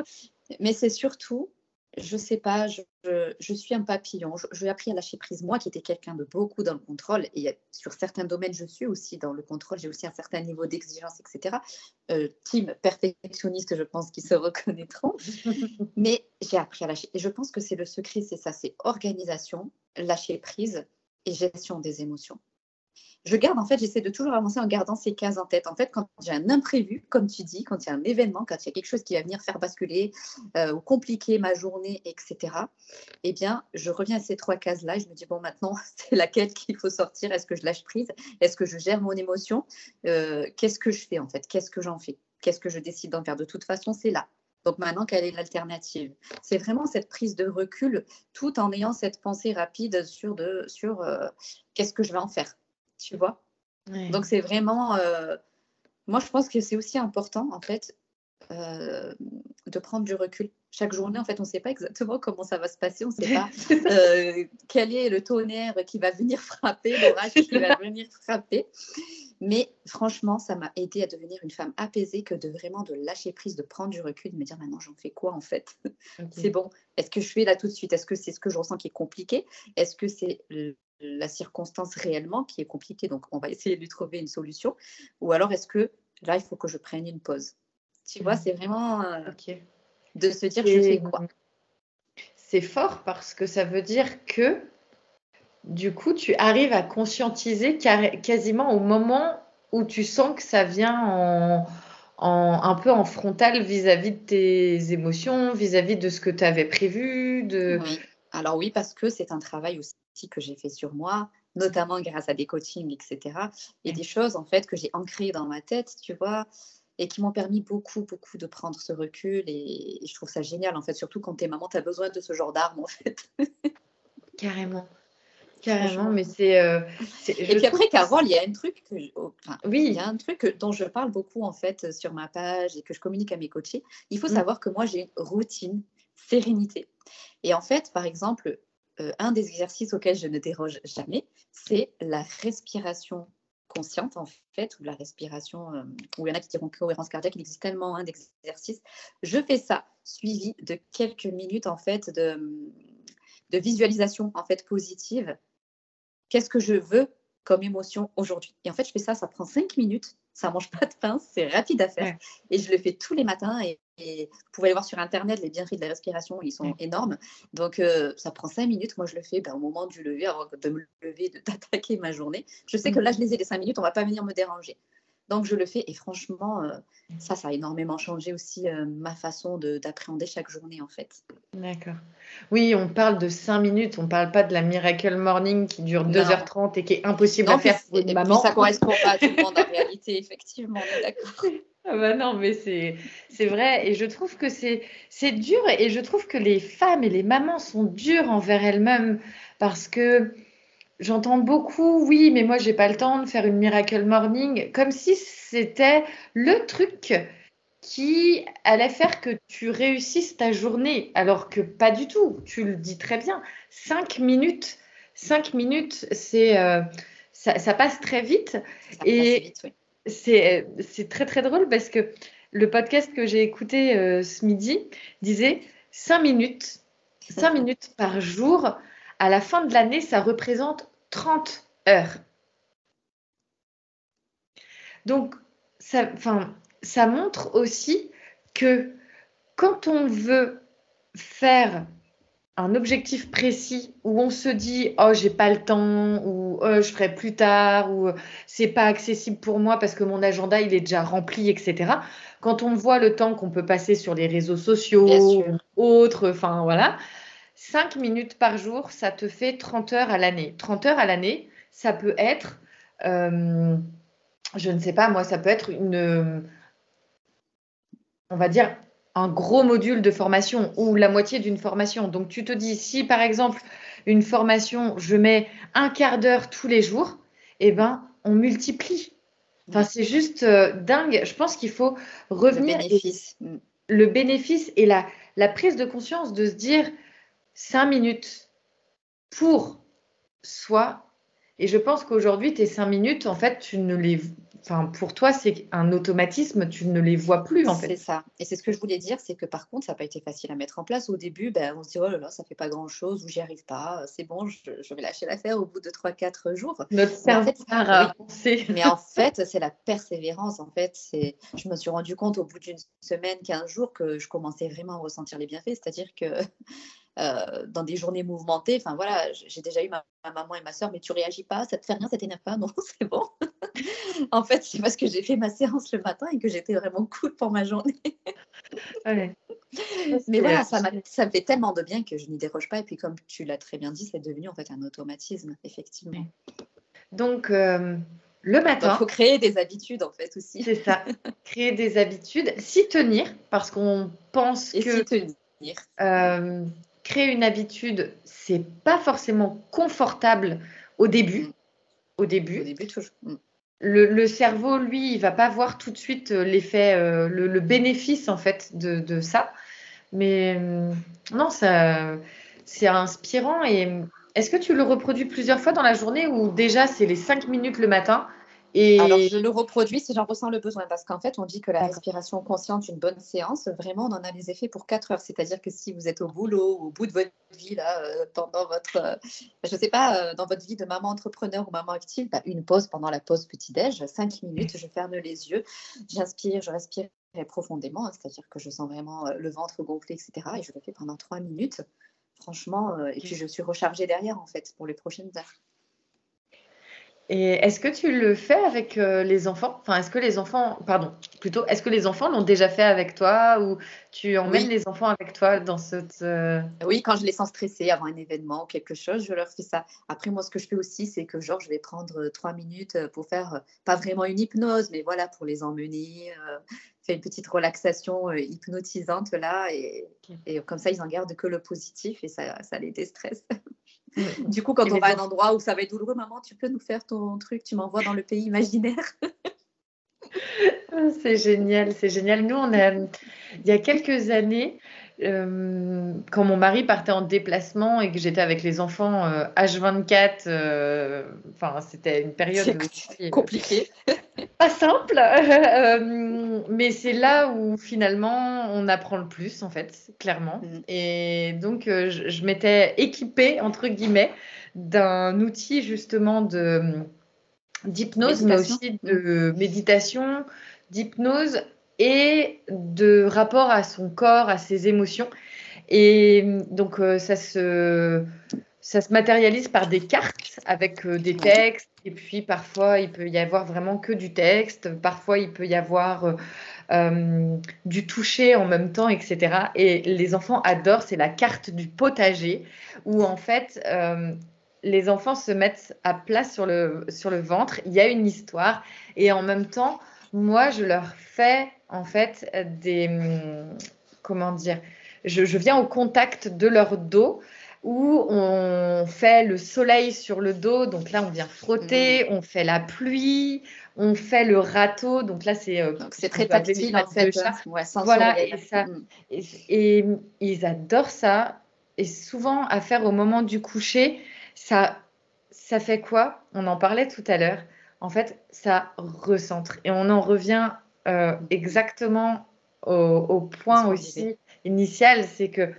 Mais c'est surtout je sais pas, je, suis un papillon. J'ai appris à lâcher prise. Moi qui étais quelqu'un de beaucoup dans le contrôle, et sur certains domaines, je suis aussi dans le contrôle, j'ai aussi un certain niveau d'exigence, etc. Euh, team perfectionniste, je pense qu'ils se reconnaîtront. Mais j'ai appris à lâcher. Et je pense que c'est le secret, c'est ça, c'est organisation, lâcher prise et gestion des émotions je garde, en fait, j'essaie de toujours avancer en gardant ces cases en tête. En fait, quand j'ai un imprévu, comme tu dis, quand il y a un événement, quand il y a quelque chose qui va venir faire basculer euh, ou compliquer ma journée, etc., eh bien, je reviens à ces trois cases-là et je me dis, bon, maintenant, c'est laquelle qu'il faut sortir? Est-ce que je lâche prise? Est-ce que je gère mon émotion? Euh, Qu'est-ce que je fais, en fait? Qu'est-ce que j'en fais? Qu'est-ce que je décide d'en faire? De toute façon, c'est là. Donc maintenant, quelle est l'alternative? C'est vraiment cette prise de recul tout en ayant cette pensée rapide sur, sur euh, qu'est-ce que je vais en faire? Tu vois. Donc c'est vraiment, euh, moi je pense que c'est aussi important en fait euh, de prendre du recul. Chaque journée, en fait, on ne sait pas exactement comment ça va se passer, on ne sait pas euh, quel est le tonnerre qui va venir frapper, l'orage qui va venir frapper. Mais franchement, ça m'a aidé à devenir une femme apaisée que de vraiment de lâcher prise, de prendre du recul, de me dire maintenant j'en fais quoi en fait? C'est bon. Est-ce que je suis là tout de suite? Est-ce que c'est ce que je ressens qui est compliqué? Est-ce que c'est la circonstance réellement qui est compliquée, donc on va essayer de lui trouver une solution. Ou alors est-ce que là, il faut que je prenne une pause? Tu vois, mmh. c'est vraiment euh, de se dire je fais quoi? C'est fort parce que ça veut dire que du coup, tu arrives à conscientiser quasiment au moment où tu sens que ça vient en, un peu en frontal vis-à-vis de tes émotions, vis-à-vis de ce que tu avais prévu. De... Alors oui, parce que c'est un travail aussi que j'ai fait sur moi, notamment grâce à des coachings, etc. Et des choses, en fait, que j'ai ancrées dans ma tête, tu vois, et qui m'ont permis beaucoup, beaucoup de prendre ce recul. Et, je trouve ça génial, en fait, surtout quand t'es maman, tu as besoin de ce genre d'armes, en fait. Carrément. Carrément, mais c'est. Euh, et puis après, Carole, il y a un truc que, oh, oui, il y a un truc dont je parle beaucoup en fait sur ma page et que je communique à mes coachés. Il faut mmh. savoir que moi, j'ai une routine sérénité. Et en fait, par exemple, euh, un des exercices auxquels je ne déroge jamais, c'est la respiration consciente, en fait, ou la respiration, euh, où il y en a qui diront cohérence cardiaque, il existe tellement hein, d'exercices. Je fais ça, suivi de quelques minutes, en fait, de, de visualisation, en fait, positive. Qu'est-ce que je veux comme émotion aujourd'hui? Et en fait, je fais ça, ça prend cinq minutes, ça mange pas de pain, c'est rapide à faire. Et je le fais tous les matins et et vous pouvez aller voir sur Internet les bienfaits de la respiration, ils sont énormes. Donc, euh, ça prend cinq minutes. Moi, je le fais ben, au moment du lever, avant de me lever, d'attaquer ma journée. Je sais que là, je les ai les cinq minutes, on ne va pas venir me déranger. Donc, je le fais. Et franchement, euh, ça, ça a énormément changé aussi euh, ma façon d'appréhender chaque journée, en fait. D'accord. Oui, on parle de cinq minutes. On ne parle pas de la Miracle Morning qui dure 2h30 et qui est impossible à faire pour une maman. ça ne correspond pas à tout le monde en réalité, effectivement. D'accord. Ah bah non, mais c'est vrai. Et je trouve que c'est dur. Et je trouve que les femmes et les mamans sont dures envers elles-mêmes parce que j'entends beaucoup, oui, mais moi, j'ai pas le temps de faire une miracle morning, comme si c'était le truc qui allait faire que tu réussisses ta journée, alors que pas du tout. Tu le dis très bien. Cinq minutes, cinq minutes, c'est euh, ça, passe très vite. et vite, oui c'est très très drôle parce que le podcast que j'ai écouté euh, ce midi disait 5 minutes, 5 minutes par jour. À la fin de l'année, ça représente 30 heures. Donc, ça, ça montre aussi que quand on veut faire un objectif précis où on se dit oh j'ai pas le temps ou oh, je ferai plus tard ou c'est pas accessible pour moi parce que mon agenda il est déjà rempli etc quand on voit le temps qu'on peut passer sur les réseaux sociaux autres enfin voilà 5 minutes par jour ça te fait 30 heures à l'année 30 heures à l'année ça peut être euh, je ne sais pas moi ça peut être une on va dire un gros module de formation ou la moitié d'une formation. Donc tu te dis, si par exemple une formation, je mets un quart d'heure tous les jours, eh ben on multiplie. Enfin, c'est juste euh, dingue. Je pense qu'il faut revenir. Le bénéfice. Mm. Le bénéfice et la, la prise de conscience de se dire cinq minutes pour soi. Et je pense qu'aujourd'hui, tes cinq minutes, en fait, tu ne les Enfin, pour toi, c'est un automatisme, tu ne les vois plus en fait. C'est ça. Et c'est ce que je voulais dire, c'est que par contre, ça n'a pas été facile à mettre en place. Au début, ben, on se dit, oh là là, ça fait pas grand chose, ou j'y arrive pas, c'est bon, je, vais lâcher l'affaire au bout de 3-4 jours. Notre cerveau oui. Mais en fait, c'est la persévérance. En fait, c'est... je me suis rendu compte au bout d'une semaine, 15 jours, que je commençais vraiment à ressentir les bienfaits. C'est-à-dire que euh, dans des journées mouvementées. Enfin voilà, j'ai déjà eu ma, maman et ma soeur, mais tu réagis pas, ça te fait rien, ça t'énerve pas, non, c'est bon. en fait, c'est parce que j'ai fait ma séance le matin et que j'étais vraiment cool pour ma journée. Mais voilà, ça, ça, me fait tellement de bien que je n'y déroge pas. Et puis, comme tu l'as très bien dit, c'est devenu en fait un automatisme, effectivement. Donc, euh, le matin. Il faut créer des habitudes, en fait, aussi. C'est ça. créer des habitudes, s'y tenir, parce qu'on pense et que. tenir. Euh, créer une habitude, c'est pas forcément confortable au début. Mm. Au début. Au début, toujours. Mm. Le, cerveau, lui, il va pas voir tout de suite euh, l'effet, euh, le, bénéfice en fait de, ça. Mais mm, non, ça, c'est inspirant. Et est-ce que tu le reproduis plusieurs fois dans la journée ou déjà c'est les cinq minutes le matin alors, je le reproduis si j'en ressens le besoin, parce qu'en fait, on dit que la respiration consciente, une bonne séance, vraiment, on en a les effets pour 4 heures. C'est-à-dire que si vous êtes au boulot, au bout de votre vie, là, euh, pendant votre, euh, je sais pas, euh, dans votre vie de maman entrepreneur ou maman active, bah, une pause pendant la pause petit-déj, 5 minutes, je ferme les yeux, j'inspire, je respire profondément, hein, c'est-à-dire que je sens vraiment le ventre gonfler, etc. Et je le fais pendant 3 minutes, franchement, et puis je suis rechargée derrière, en fait, pour les prochaines heures. Et est-ce que tu le fais avec euh, les enfants? Enfin, est-ce que les enfants, pardon, plutôt, est-ce que les enfants l'ont déjà fait avec toi ou tu emmènes les enfants avec toi dans cette. Euh, oui, quand je les sens stressés avant un événement ou quelque chose, je leur fais ça. Après, moi, ce que je fais aussi, c'est que genre, je vais prendre euh, trois minutes pour faire, pas vraiment une hypnose, mais voilà, pour les emmener, faire une petite relaxation hypnotisante là, et, et, comme ça, ils en gardent que le positif et ça, ça les déstresse. Du coup, quand on va à un endroit où ça va être douloureux, maman, tu peux nous faire ton truc, tu m'envoies dans le pays imaginaire. Ah, c'est génial, c'est génial. Nous, on a, il y a quelques années, euh, quand mon mari partait en déplacement et que j'étais avec les enfants H24, euh, euh, enfin, c'était une période compliquée, pas simple, mais c'est là où finalement on apprend le plus, en fait, clairement. Mm. Et donc, je, je m'étais équipée, entre guillemets, d'un outil justement de d'hypnose, mais aussi de méditation, d'hypnose et de rapport à son corps, à ses émotions. Et donc, euh, ça, se, ça se matérialise par des cartes avec euh, des textes. Et puis, parfois, il peut y avoir vraiment que du texte. Parfois, il peut y avoir euh, du toucher en même temps, etc. Et les enfants adorent. C'est la carte du potager où, en fait, les enfants se mettent à plat sur le, sur le ventre. Il y a une histoire. Et en même temps, moi, je leur fais en fait des. Comment dire je, viens au contact de leur dos où on fait le soleil sur le dos. Donc là, on vient frotter, mmh. on fait la pluie, on fait le râteau. Donc là, c'est euh, c'est très tactile en fait. voilà, et, ça, mmh. et, ils adorent ça. Et souvent, à faire au moment du coucher, ça, ça fait quoi? On en parlait tout à l'heure en fait, ça recentre. Et on en revient euh, exactement au, point aussi initial, c'est que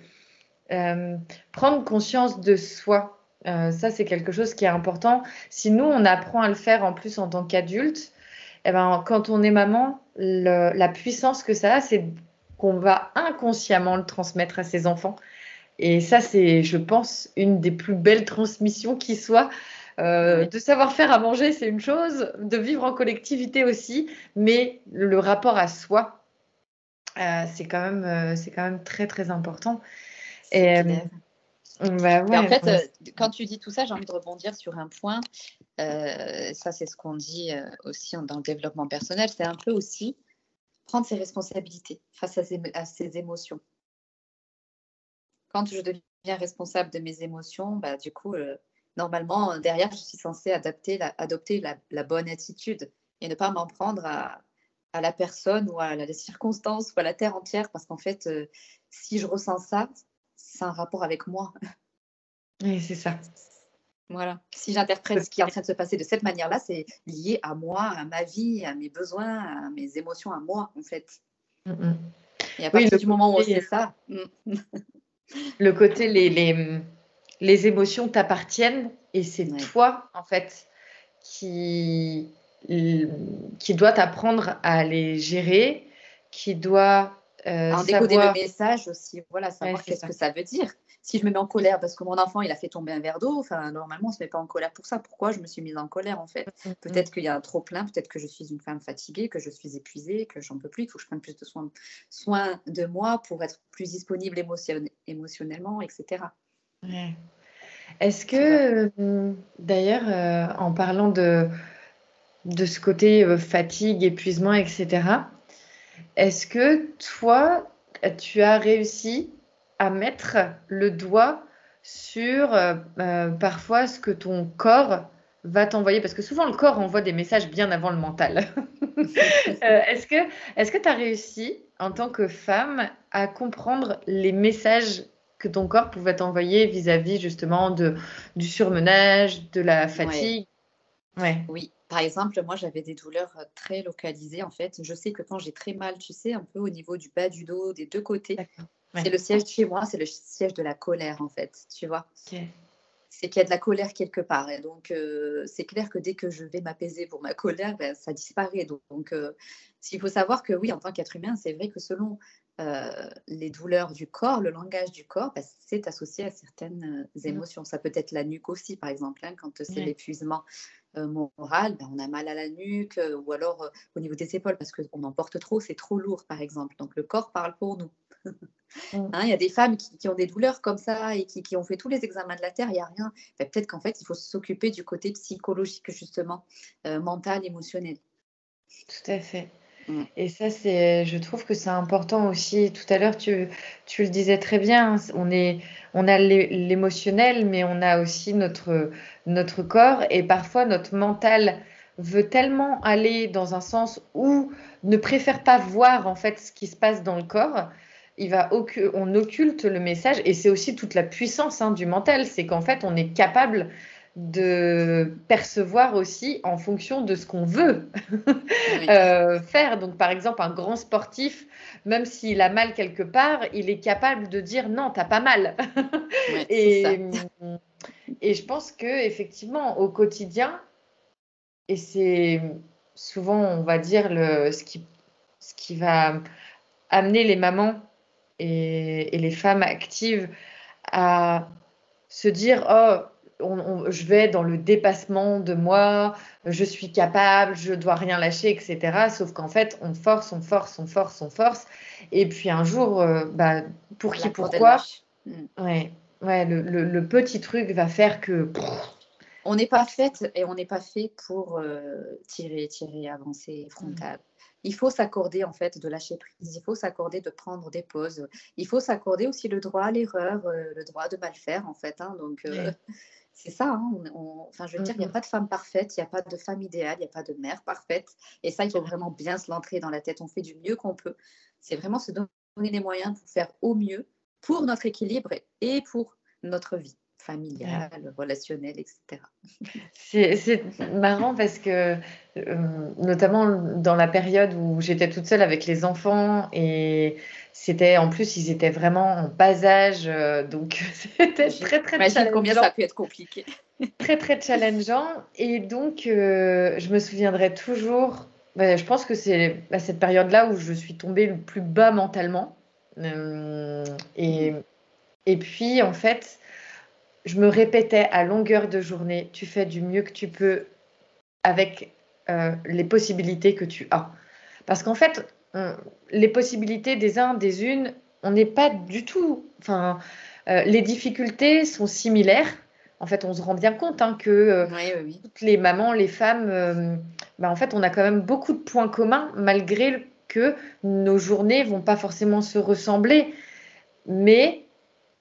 euh, prendre conscience de soi, euh, ça c'est quelque chose qui est important. Si nous, on apprend à le faire en plus en tant qu'adulte, eh ben, quand on est maman, la puissance que ça a, c'est qu'on va inconsciemment le transmettre à ses enfants. Et ça, c'est, je pense, une des plus belles transmissions qui soit euh, de savoir faire à manger, c'est une chose, de vivre en collectivité aussi, mais le rapport à soi, euh, c'est quand, même, euh, c'est quand même très, très important. Et, bah en fait, quand tu dis tout ça, j'ai envie de rebondir sur un point. ça, c'est ce qu'on dit aussi dans le développement personnel. C'est un peu aussi prendre ses responsabilités face à ses, à ses émotions. Quand je deviens responsable de mes émotions, bah, du coup, normalement, derrière, je suis censée adapter la, adopter la, bonne attitude. et ne pas m'en prendre à, à, la personne ou à la circonstance ou à la terre entière parce qu'en fait, euh, si je ressens ça, c'est un rapport avec moi. Oui, c'est ça. Voilà. Si j'interprète ce qui est en train de se passer de cette manière-là, c'est lié à moi, à ma vie, à mes besoins, à mes émotions, à moi, en fait. Mm, mm. Et à partir du moment où on sait ça. Mm. le côté, les, les, les émotions t'appartiennent et c'est toi, en fait, qui, qui doit apprendre à les gérer, qui doit. Euh, en décoder le message aussi, voilà, savoir qu'est-ce que ça veut dire si je me mets en colère parce que mon enfant il a fait tomber un verre d'eau, enfin normalement on se met pas en colère pour ça. Pourquoi je me suis mise en colère en fait? Mm, mm, Peut-être qu'il y a un trop plein, peut-être que je suis une femme fatiguée, que je suis épuisée, que j'en peux plus, qu'il faut que je prenne plus de soin, soin de moi pour être plus disponible émotionnellement, etc. Est-ce que euh, d'ailleurs euh, en parlant de de ce côté euh, fatigue, épuisement, etc. Est-ce que toi, tu as réussi à mettre le doigt sur parfois ce que ton corps va t'envoyer? Parce que souvent le corps envoie des messages bien avant le mental. Est-ce que est-ce que tu as réussi en tant que femme à comprendre les messages que ton corps pouvait t'envoyer vis-à-vis justement de du surmenage, de la fatigue ouais. Oui, par exemple, moi j'avais des douleurs très localisées en fait. Je sais que quand j'ai très mal, tu sais, un peu au niveau du bas du dos, des deux côtés, c'est le siège de chez moi, c'est le siège de la colère, en fait, tu vois. C'est qu'il y a de la colère quelque part. Et donc, euh, c'est clair que dès que je vais m'apaiser pour ma colère, ben, ça disparaît. Donc, donc euh, il faut savoir que oui, en tant qu'être humain, c'est vrai que selon euh, les douleurs du corps, le langage du corps, ben, c'est associé à certaines mm. émotions. Ça peut être la nuque aussi, par exemple, hein, quand c'est l'épuisement moral, ben, on a mal à la nuque, ou alors au niveau des épaules, parce qu'on en porte trop, c'est trop lourd, par exemple. Donc, le corps parle pour nous. Mmh. Hein, il y a des femmes qui, ont des douleurs comme ça et qui, ont fait tous les examens de la Terre, il n'y a rien. Ben, peut-être qu'en fait, il faut s'occuper du côté psychologique, justement, euh, mental, émotionnel. Tout à fait. Mmh. Et ça, c'est, je trouve que c'est important aussi. Tout à l'heure, tu, tu le disais très bien, on, est, on a l'émotionnel, mais on a aussi notre, notre corps. Et parfois, notre mental veut tellement aller dans un sens où ne préfère pas voir en fait ce qui se passe dans le corps il va on occulte le message et c'est aussi toute la puissance hein, du mental, c'est qu'en fait on est capable de percevoir aussi en fonction de ce qu'on veut euh, faire. Donc par exemple un grand sportif, même s'il a mal quelque part, il est capable de dire non, t'as pas mal. et, et je pense que effectivement au quotidien, et c'est souvent on va dire le, ce qui, ce qui va amener les mamans et, les femmes actives à se dire oh je vais dans le dépassement de moi, je suis capable, je dois rien lâcher, etc. Sauf qu'en fait, on force, on force, on force, on force. Et puis un jour, euh, bah, pour qui, pourquoi mm. Ouais, ouais le, petit truc va faire que. On n'est pas fait et on n'est pas fait pour euh, tirer, tirer, avancer frontal il faut s'accorder en fait de lâcher prise, il faut s'accorder de prendre des pauses, il faut s'accorder aussi le droit à l'erreur, euh, le droit de mal faire en fait. Hein. donc euh, c'est ça. Hein. enfin, je veux dire, il n'y a pas de femme parfaite, il n'y a pas de femme idéale, il n'y a pas de mère parfaite. Et ça, il faut vraiment bien se l'entrer dans la tête. On fait du mieux qu'on peut. C'est vraiment se donner les moyens pour faire au mieux pour notre équilibre et pour notre vie familiale, relationnelle, etc. C'est marrant parce que, euh, notamment dans la période où j'étais toute seule avec les enfants et c'était en plus, ils étaient vraiment en bas âge, euh, donc c'était très très challengeant. combien ça a pu être compliqué. très très challengeant. Et donc, euh, je me souviendrai toujours, bah, je pense que c'est à cette période-là où je suis tombée le plus bas mentalement. et, et puis, en fait, je me répétais à longueur de journée, tu fais du mieux que tu peux avec euh, les possibilités que tu as. Parce qu'en fait, les possibilités des uns, des unes, on n'est pas du tout. Enfin, euh, les difficultés sont similaires. En fait, on se rend bien compte hein, que euh, toutes les mamans, les femmes, bah, en fait, on a quand même beaucoup de points communs, malgré que nos journées vont pas forcément se ressembler. Mais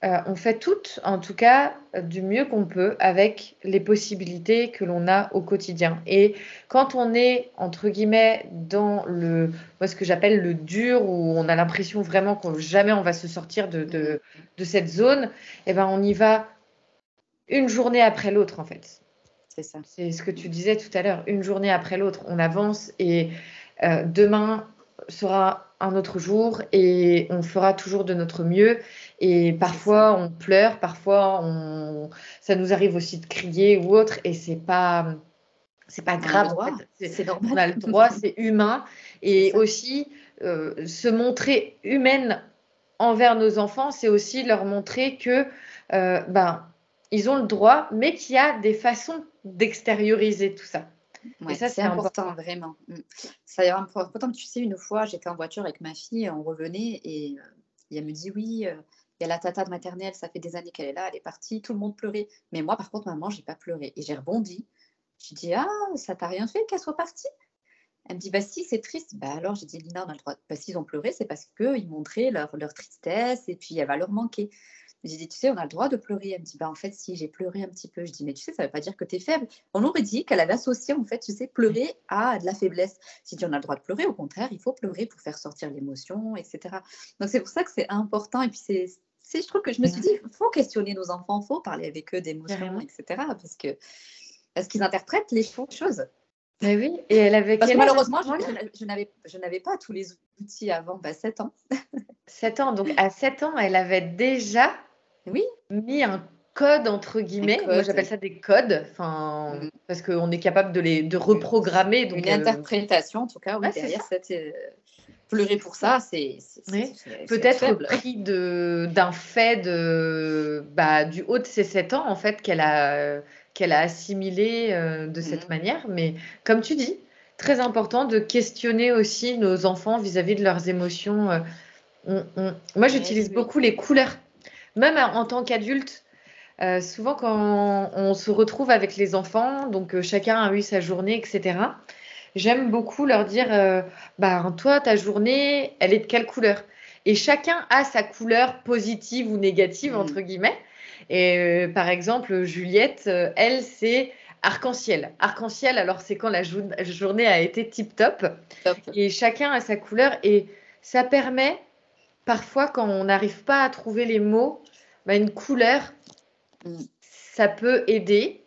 euh, on fait tout, en tout cas, du mieux qu'on peut avec les possibilités que l'on a au quotidien. Et quand on est, entre guillemets, dans le, moi, ce que j'appelle le dur, où on a l'impression vraiment qu'on jamais on va se sortir de, de, cette zone, eh ben, on y va une journée après l'autre, en fait. C'est ça. C'est ce que tu disais tout à l'heure, une journée après l'autre, on avance et euh, demain sera un autre jour et on fera toujours de notre mieux. Et parfois on pleure, parfois on... ça nous arrive aussi de crier ou autre, et c'est pas c'est pas grave. C'est normal. On a le droit, c'est humain. Et aussi euh, se montrer humaine envers nos enfants, c'est aussi leur montrer que euh, ben ils ont le droit, mais qu'il y a des façons d'extérioriser tout ça. Et ça, c'est important, vraiment. Mm. C'est important. Tu sais, une fois, j'étais en voiture avec ma fille, on revenait et, euh, elle me dit oui, il y a la tata de maternelle, ça fait des années qu'elle est là, elle est partie, tout le monde pleurait. Mais moi, par contre, maman, j'ai pas pleuré. Et j'ai rebondi. J'ai dit, ah, ça t'a rien fait qu'elle soit partie? Elle me dit, bah si, c'est triste. Bah alors, j'ai dit, Lina, on a le droit. Bah s'ils ont pleuré, c'est parce qu'ils montraient leur, leur tristesse et puis elle va leur manquer. J'ai dit, tu sais, on a le droit de pleurer. Elle me dit, bah, en fait, si j'ai pleuré un petit peu. Je dis, mais tu sais, ça ne veut pas dire que tu es faible. On aurait dit qu'elle avait associé, en fait, tu sais, pleurer à de la faiblesse. Si tu en as le droit de pleurer, au contraire, il faut pleurer pour faire sortir l'émotion, etc. Donc, c'est pour ça que c'est important. Et puis, c'est, je trouve que je me suis dit, il faut questionner nos enfants, il faut parler avec eux d'émotions, etc. Parce que parce qu'ils interprètent les choses. Mais oui, et elle avait Parce que malheureusement, je, je n'avais pas tous les outils avant bah, 7 ans. 7 ans, donc à 7 ans, elle avait déjà oui. mis un code entre guillemets. Moi, j'appelle ça des codes, enfin, mm. parce qu'on est capable de les de reprogrammer. Donc, Une euh, interprétation, en tout cas, oui, derrière cette. Euh, pleurer pour ça, c'est peut-être le prix d'un fait de bah, du haut de ses 7 ans en fait qu'elle a qu'elle a assimilé euh, de cette mm. manière. Mais comme tu dis, très important de questionner aussi nos enfants vis-à-vis de leurs émotions. Moi, j'utilise beaucoup les couleurs même en tant qu'adulte, euh, souvent quand on, se retrouve avec les enfants, donc euh, chacun a eu sa journée, etc. J'aime beaucoup leur dire, euh, bah toi ta journée, elle est de quelle couleur? Et chacun a sa couleur positive ou négative mmh. entre guillemets. Et par exemple, Juliette, elle c'est arc-en-ciel. Arc-en-ciel, alors c'est quand la journée a été tip top. Et chacun a sa couleur et ça permet parfois, quand on n'arrive pas à trouver les mots, bah, une couleur, mm. ça peut aider.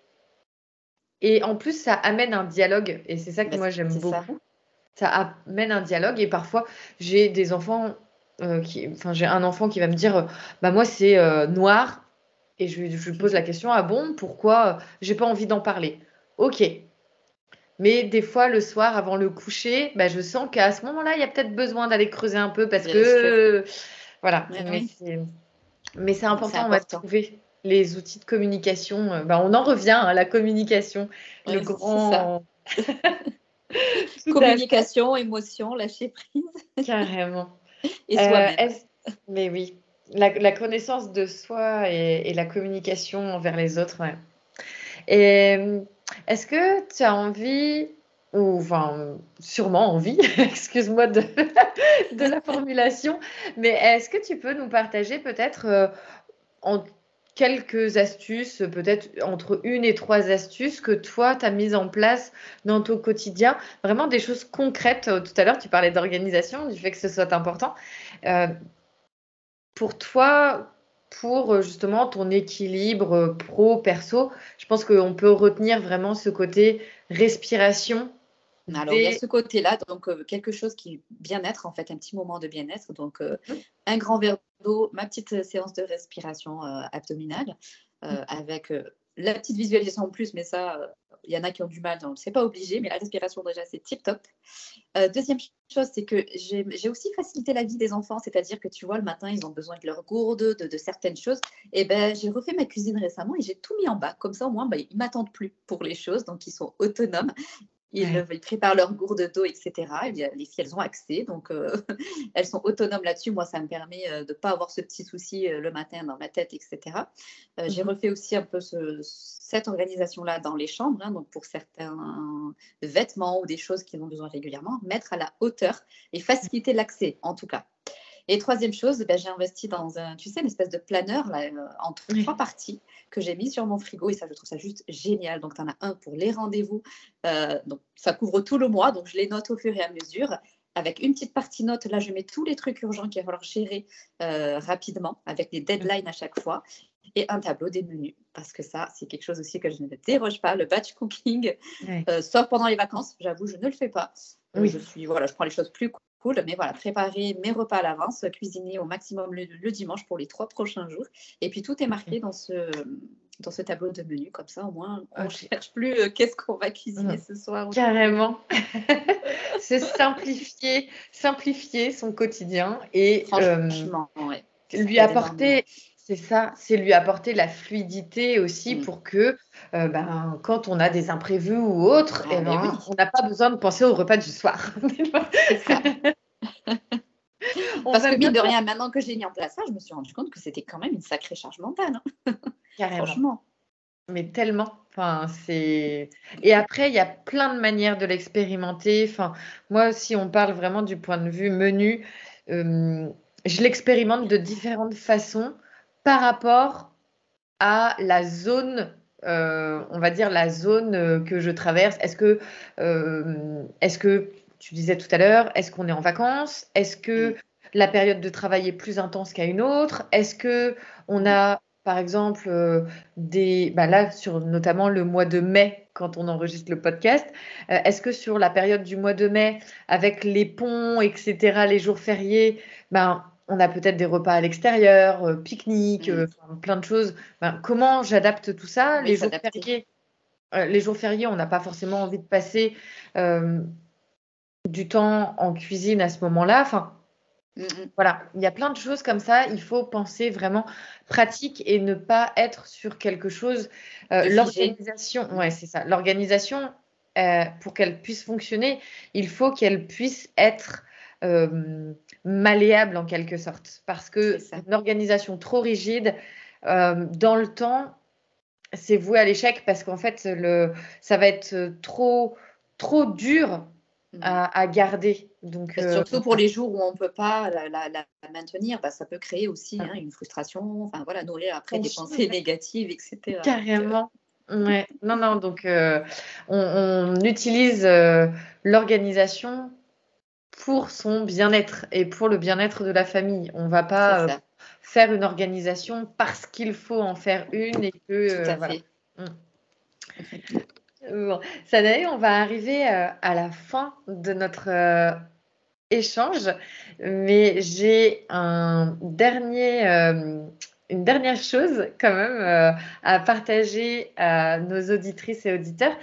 Et en plus, ça amène un dialogue. Et c'est ça que bah, moi, j'aime beaucoup. Ça. amène un dialogue. Et parfois, j'ai des enfants, euh, qui, enfin, j'ai un enfant qui va me dire, bah moi, c'est euh, noir. Et je, je, lui pose la question, ah bon, pourquoi j'ai pas envie d'en parler Ok, mais des fois, le soir, avant le coucher, bah, je sens qu'à ce moment-là, il y a peut-être besoin d'aller creuser un peu parce que. voilà. mais c'est important, on va trouver les outils de communication. Euh, bah, on en revient à la communication. le grand. communication, émotion, lâcher prise. Carrément. Et soi-même. Euh, mais oui. La, connaissance de soi et, et, la communication envers les autres. Ouais. Et est-ce que tu as envie, ou enfin, sûrement envie, excuse-moi de, la formulation, mais est-ce que tu peux nous partager peut-être euh, en quelques astuces, peut-être entre une et trois astuces que toi, tu as mises en place dans ton quotidien, vraiment des choses concrètes. Tout à l'heure, tu parlais d'organisation, du fait que ce soit important. Euh, pour toi, pour euh, justement ton équilibre euh, pro-perso. Je pense qu'on peut retenir vraiment ce côté respiration. Alors, il y a ce côté-là, donc euh, quelque chose qui est bien-être, en fait, un petit moment de bien-être. Donc, mmh. un grand verre d'eau, ma petite séance de respiration abdominale, mmh. avec la petite visualisation en plus, mais ça, il y en a qui ont du mal, donc c'est pas obligé, mais la respiration déjà c'est tip top. Euh, deuxième chose, c'est que j'ai aussi facilité la vie des enfants, c'est-à-dire que tu vois, le matin, ils ont besoin de leur gourde, de, certaines choses. Et ben, j'ai refait ma cuisine récemment et j'ai tout mis en bas. Comme ça, au moins, ben, ils m'attendent plus pour les choses, donc ils sont autonomes. Ils, préparent leur gourde d'eau, etc. Et les filles, elles ont accès, donc euh, elles sont autonomes là-dessus. Moi, ça me permet euh, de ne pas avoir ce petit souci le matin dans ma tête, etc. J'ai mhm. refait aussi un peu ce, cette organisation-là dans les chambres, hein, donc pour certains vêtements ou des choses qu'ils ont besoin régulièrement, mettre à la hauteur et faciliter l'accès en tout cas. Et troisième chose, ben, j'ai investi dans un, tu sais, une espèce de planeur là, euh, en trois parties que j'ai mis sur mon frigo et ça, je trouve ça juste génial. Donc, tu en as un pour les rendez-vous. Euh, donc, ça couvre tout le mois. Donc, je les note au fur et à mesure. Avec une petite partie note, là, je mets tous les trucs urgents qu'il va falloir gérer euh, rapidement, avec des deadlines à chaque fois et un tableau des menus. Parce que ça, c'est quelque chose aussi que je ne déroge pas, le batch cooking, sauf pendant les vacances. J'avoue, je ne le fais pas. Oui. Je suis, voilà, je prends les choses plus cool. Mais voilà, préparer mes repas à l'avance, cuisiner au maximum le, dimanche pour les trois prochains jours. Et puis tout est marqué dans ce, dans ce tableau de menu. Comme ça, au moins, on ne cherche plus euh, qu'est-ce qu'on va cuisiner ce soir. Carrément. C'est simplifier, simplifier son quotidien et euh, lui apporter c'est ça, c'est lui apporter la fluidité aussi mmh. pour que euh, ben, quand on a des imprévus ou autres, ah, eh ben, on n'a pas besoin de penser au repas du soir. Parce que mine de rien, maintenant que j'ai mis en place ça, je me suis rendu compte que c'était quand même une sacrée charge mentale. Hein. Carrément. Franchement. Mais tellement. Enfin, c'est... Et après, il y a plein de manières de l'expérimenter. Enfin, moi, si on parle vraiment du point de vue menu, euh, je l'expérimente de différentes façons par rapport à la zone, euh, on va dire la zone euh, que je traverse. Est-ce que, euh, est-ce que tu disais tout à l'heure, est-ce qu'on est en vacances? Est-ce que la période de travail est plus intense qu'à une autre? Est-ce que on a par exemple des bah là sur notamment le mois de mai quand on enregistre le podcast est-ce que sur la période du mois de mai avec les ponts etc les jours fériés ben on a peut-être des repas à l'extérieur, euh, pique-nique, euh, plein de choses. Ben, comment j'adapte tout ça les, jours fériés, euh, les jours fériés, on n'a pas forcément envie de passer du temps en cuisine à ce moment-là. Enfin, mm, mm. voilà, il y a plein de choses comme ça. Il faut penser vraiment pratique et ne pas être sur quelque chose. L'organisation, ouais, c'est ça. L'organisation, pour qu'elle puisse fonctionner, il faut qu'elle puisse être euh, malléable en quelque sorte. Parce que une organisation trop rigide, euh, dans le temps, c'est voué à l'échec parce qu'en fait, le, ça va être trop, trop dur mmh. à, garder. Donc, euh, Surtout pour les jours où on ne peut pas la, maintenir, bah, ça peut créer aussi hein, une frustration, enfin voilà, nourrir après des pensées négatives, etc. Carrément. Ouais. Non, non, donc on, utilise l'organisation pour son bien-être et pour le bien-être de la famille. On ne va pas euh, faire une organisation parce qu'il faut en faire une et que. Tout à euh, fait. Hum. on va arriver euh, à la fin de notre échange, mais j'ai un dernier, une dernière chose quand même à partager à nos auditrices et auditeurs,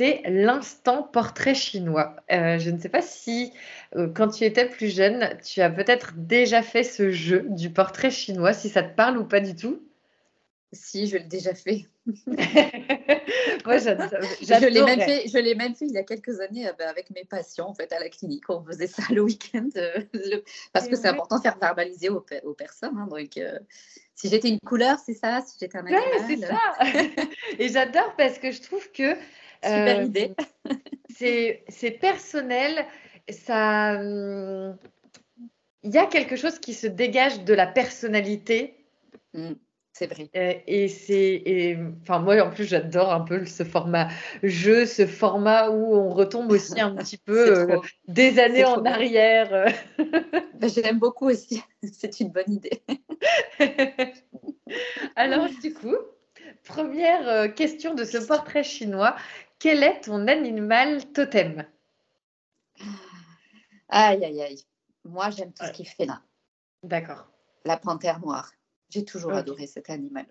c'est l'instant portrait chinois. je ne sais pas si euh, quand tu étais plus jeune, tu as peut-être déjà fait ce jeu du portrait chinois, si ça te parle ou pas du tout. Si, je l'ai déjà fait. Moi, je l'ai même fait. Je l'ai même fait il y a quelques années euh, avec mes patients en fait à la clinique. On faisait ça le week-end euh, parce que c'est important de faire verbaliser aux, personnes. Hein, donc, si j'étais une couleur, c'est ça. Si j'étais un animal. c'est ça. Et j'adore parce que je trouve que super idée. c'est personnel ça, hum, il y a quelque chose qui se dégage de la personnalité. Mmh, c'est vrai. Euh, et, c'est, enfin moi en plus j'adore un peu ce format jeu, ce format où on retombe aussi un petit peu euh, des années en arrière. Ben, je l'aime beaucoup aussi. C'est une bonne idée. Alors du coup, première euh, question de ce portrait chinois. Quel est ton animal totem? Aïe, aïe, aïe. Moi, j'aime tout ce qui fait là. D'accord. La panthère noire. J'ai toujours adoré cet animal.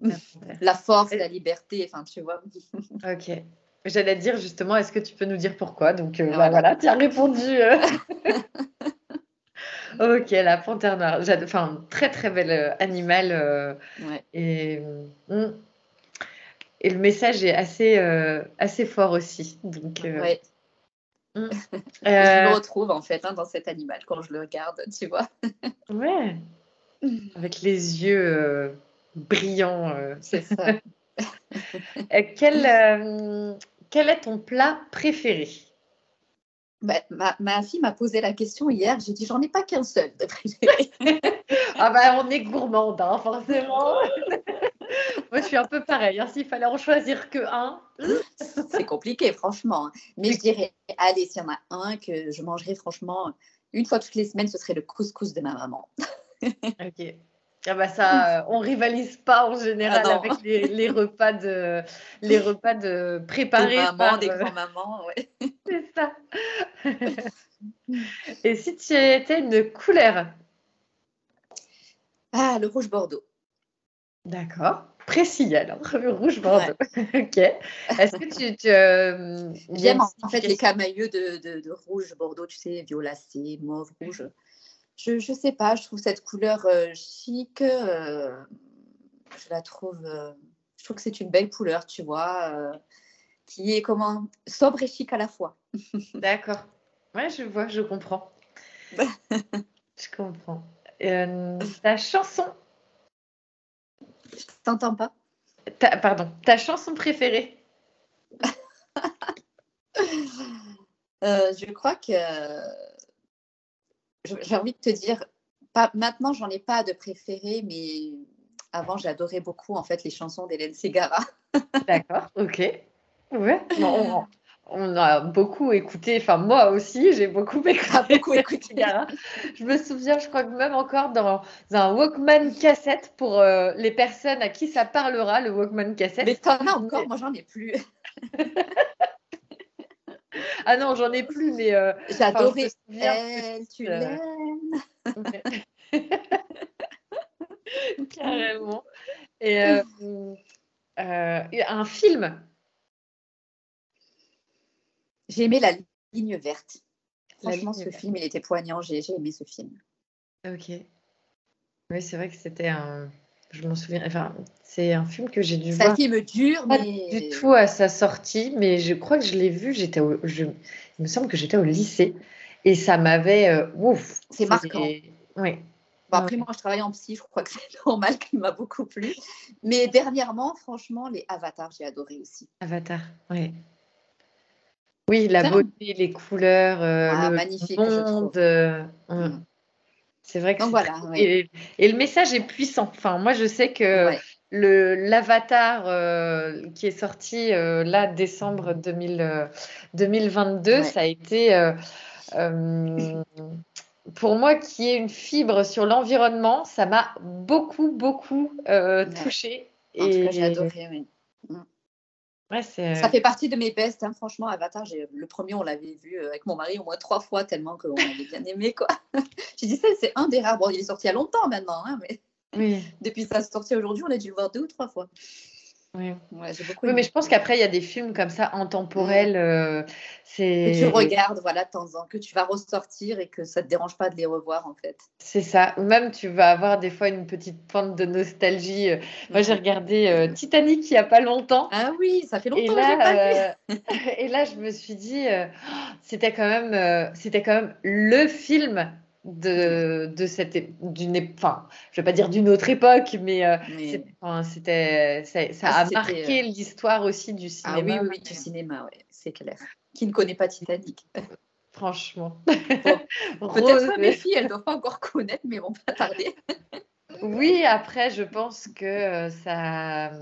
La, force, la liberté, enfin, tu vois. ok. J'allais dire justement, est-ce que tu peux nous dire pourquoi? Donc euh, bah, voilà, tu as répondu. Euh. ok, la panthère noire. Enfin, très très bel euh, animal. et, mm. Et le message est assez, assez fort aussi. Donc, ouais. Mm. je me euh, retrouve en fait hein, dans cet animal quand je le regarde, tu vois. ouais. Avec les yeux euh, brillants. Euh. C'est ça. quel, quel est ton plat préféré? Bah, ma, fille m'a posé la question hier. J'ai dit, j'en ai pas qu'un seul de préféré. ah bah, on est gourmande, hein, forcément. Moi, je suis un peu pareil. Hein. S'il fallait en choisir que un, c'est compliqué, franchement. Mais je dirais, allez, s'il y en a un que je mangerais, franchement, une fois toutes les semaines, ce serait le couscous de ma maman. ok. Ah bah ça, euh, on rivalise pas en général ah avec les, repas de les repas de préparés des mamans, des euh, grands-mamans, ouais. C'est ça. Et si tu étais une couleur? Ah, le rouge bordeaux. D'accord. Précis alors, rouge bordeaux. ok. Est-ce que tu, euh, j'aime en fait les camailleux de, de, de, rouge bordeaux, tu sais, violacé, mauve, rouge je ne sais pas, je trouve cette couleur euh, chic. Euh, je la trouve, je trouve que c'est une belle couleur, tu vois, qui est comment sobre et chic à la fois. D'accord. Ouais, je vois, je comprends. je comprends. ta chanson Je t'entends pas. pardon, ta chanson préférée? Je crois que j'ai envie de te dire, pas, maintenant, j'en ai pas de préféré, mais avant, j'adorais beaucoup en fait les chansons d'Hélène Ségara. D'accord, ok. Ouais. on, a beaucoup écouté, enfin moi aussi, j'ai beaucoup écouté, beaucoup écouté Je me souviens, je crois que même encore dans un Walkman cassette pour euh, les personnes à qui ça parlera, le Walkman cassette. Mais t'en as encore, moi j'en ai plus. ah non, j'en ai plus, mais. Euh, J'adorais. Elle, tu euh, l'aimes. Carrément. Et euh, un film. J'ai aimé La ligne verte. Franchement, ce film, il était poignant. J'ai aimé ce film. Ok. Oui, c'est vrai que c'était un je m'en souviens. Enfin, c'est un film que j'ai dû voir. C'est un film dur, pas du tout à sa sortie, mais je crois que je l'ai vu. J'étais, je... il me semble que j'étais au lycée et ça m'avait. Euh, ouf. C'est marquant. Oui. après, moi, je travaille en psy, je crois que c'est normal qu'il m'a beaucoup plu. Mais dernièrement, franchement, les avatars, j'ai adoré aussi. Avatar, oui. Oui, la beauté, les couleurs, euh, ah, le magnifique, monde. Euh, mm. C'est vrai que voilà, et, le message est puissant. Enfin, moi, je sais que le l'avatar euh, qui est sorti là décembre 2022, euh, ça a été pour moi qui ai une fibre sur l'environnement, ça m'a beaucoup beaucoup touchée. et j'ai adoré. Oui. Ça euh, fait partie de mes bestes, hein. franchement. Avatar, le premier, on l'avait vu euh, avec mon mari au moins trois fois, tellement qu'on avait bien aimé. quoi. J'ai dit ça, c'est un des rares. Bon, il est sorti il y a longtemps maintenant, hein, mais oui. depuis sa sortie aujourd'hui, on a dû le voir deux ou trois fois. Oui, oui mais je pense qu'après, il y a des films comme ça intemporels. Euh, que tu regardes voilà, de temps en temps, que tu vas ressortir et que ça ne te dérange pas de les revoir, en fait. C'est ça. Ou même, tu vas avoir des fois une petite pointe de nostalgie. Euh. Moi, j'ai regardé euh, Titanic il n'y a pas longtemps. Ah oui, ça fait longtemps et là, que pas et là, je me suis dit, c'était quand, même, c'était quand même le film de, de cette d'une enfin je vais pas dire d'une autre époque mais, euh, c'était ça, ah, a marqué euh, l'histoire aussi du cinéma ah oui oui, du cinéma ouais, c'est clair. Qui ne connaît pas Titanic. Franchement. Peut-être mes filles elles doivent pas encore connaître mais vont pas tarder. Oui après je pense que euh, ça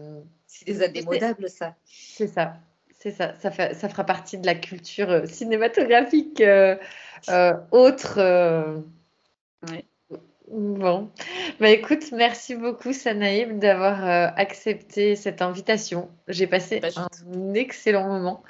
c'est des indémodables ça. c'est ça c'est ça, ça, fait, ça, fera partie de la culture cinématographique euh, autre. Euh, bon, bah écoute, merci beaucoup Sanaïb d'avoir euh, accepté cette invitation. J'ai passé bah, un excellent moment.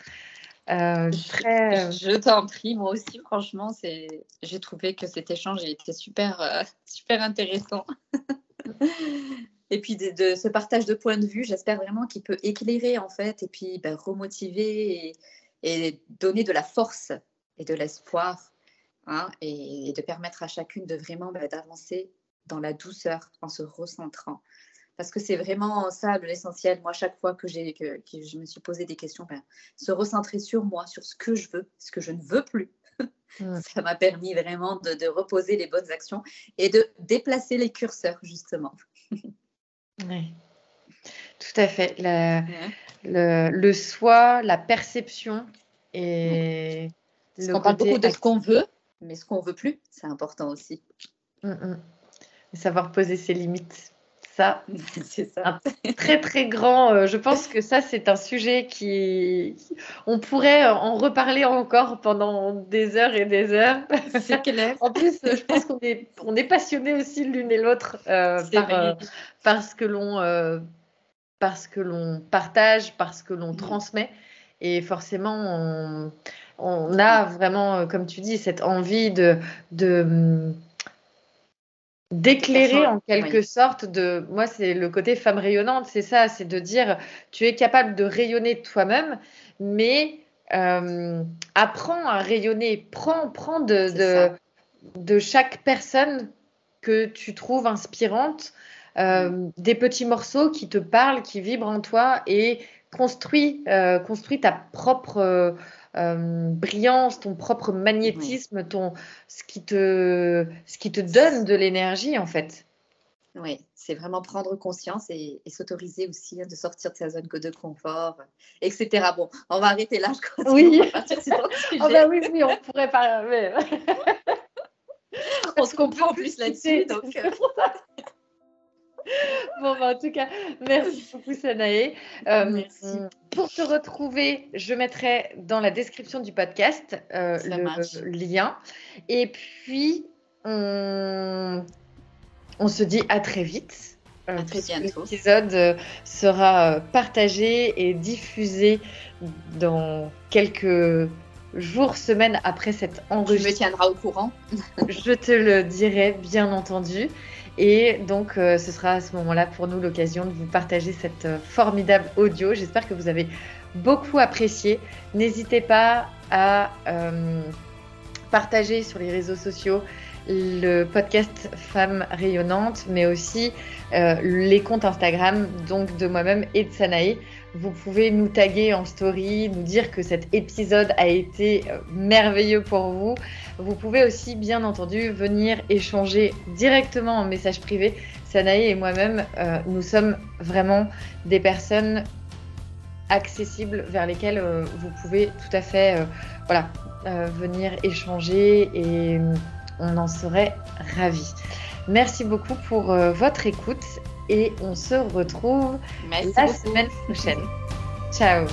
très... Je, t'en prie, moi aussi, franchement, c'est... j'ai trouvé que cet échange était super, super intéressant. et puis de, ce partage de points de vue, j'espère vraiment qu'il peut éclairer en fait, et puis bah, remotiver et, et, donner de la force et de l'espoir Hein, et, de permettre à chacune de vraiment bah, d'avancer dans la douceur en se recentrant. Parce que c'est vraiment ça l'essentiel. Moi, chaque fois que, j'ai, que, je me suis posé des questions, ben, se recentrer sur moi, sur ce que je veux, ce que je ne veux plus. ça m'a permis vraiment de, reposer les bonnes actions et de déplacer les curseurs, justement. oui, tout à fait. le, le, soi, la perception et on parle beaucoup de ce qu'on veut, mais ce qu'on veut plus, c'est important aussi. Mm, mm. Savoir poser ses limites. Ça, c'est un très très grand. Euh, je pense que ça, c'est un sujet qui. On pourrait en reparler encore pendant des heures et des heures. C'est clair. en plus, je pense qu'on est, on est passionnés aussi l'une et l'autre euh, par, euh, parce que l'on parce que l'on partage, parce que l'on mm. transmet. Et forcément, on, on, a vraiment, comme tu dis, cette envie de, de d'éclairer en quelque sorte de moi c'est le côté femme rayonnante c'est ça c'est de dire tu es capable de rayonner toi-même mais euh, apprends à rayonner prends prends de, de, de, chaque personne que tu trouves inspirante euh, mm. des petits morceaux qui te parlent qui vibrent en toi et construis euh, construis ta propre euh, brillance, ton propre magnétisme, ton, ce, qui te, ce qui te donne de l'énergie en fait. Oui, c'est vraiment prendre conscience et, s'autoriser aussi hein, de sortir de sa zone de confort, etc. Bon, on va arrêter là, je crois. Oui. oh bah oui, oui, on pourrait parler. on se comprend en plus là-dessus. Donc... Euh. bon, bah, en tout cas, merci beaucoup, Sanae. Euh, pour te retrouver, je mettrai dans la description du podcast euh, le lien. Et puis, on, se dit à très vite. Euh, l'épisode sera partagé et diffusé dans quelques jours, semaines après cet enregistrement. Je me tiendra au courant. je te le dirai, bien entendu. Et donc, euh, ce sera à ce moment-là pour nous l'occasion de vous partager cette euh, formidable audio. J'espère que vous avez beaucoup apprécié. N'hésitez pas à euh, partager sur les réseaux sociaux le podcast Femmes rayonnantes, mais aussi les comptes Instagram donc de moi-même et de Sanae. Vous pouvez nous taguer en story, nous dire que cet épisode a été euh, merveilleux pour vous. Vous pouvez aussi, bien entendu, venir échanger directement en message privé. Sanaï et moi-même, euh, nous sommes vraiment des personnes accessibles vers lesquelles euh, vous pouvez tout à fait voilà, venir échanger et on en serait ravis. Merci beaucoup pour votre écoute et on se retrouve la semaine prochaine. Ciao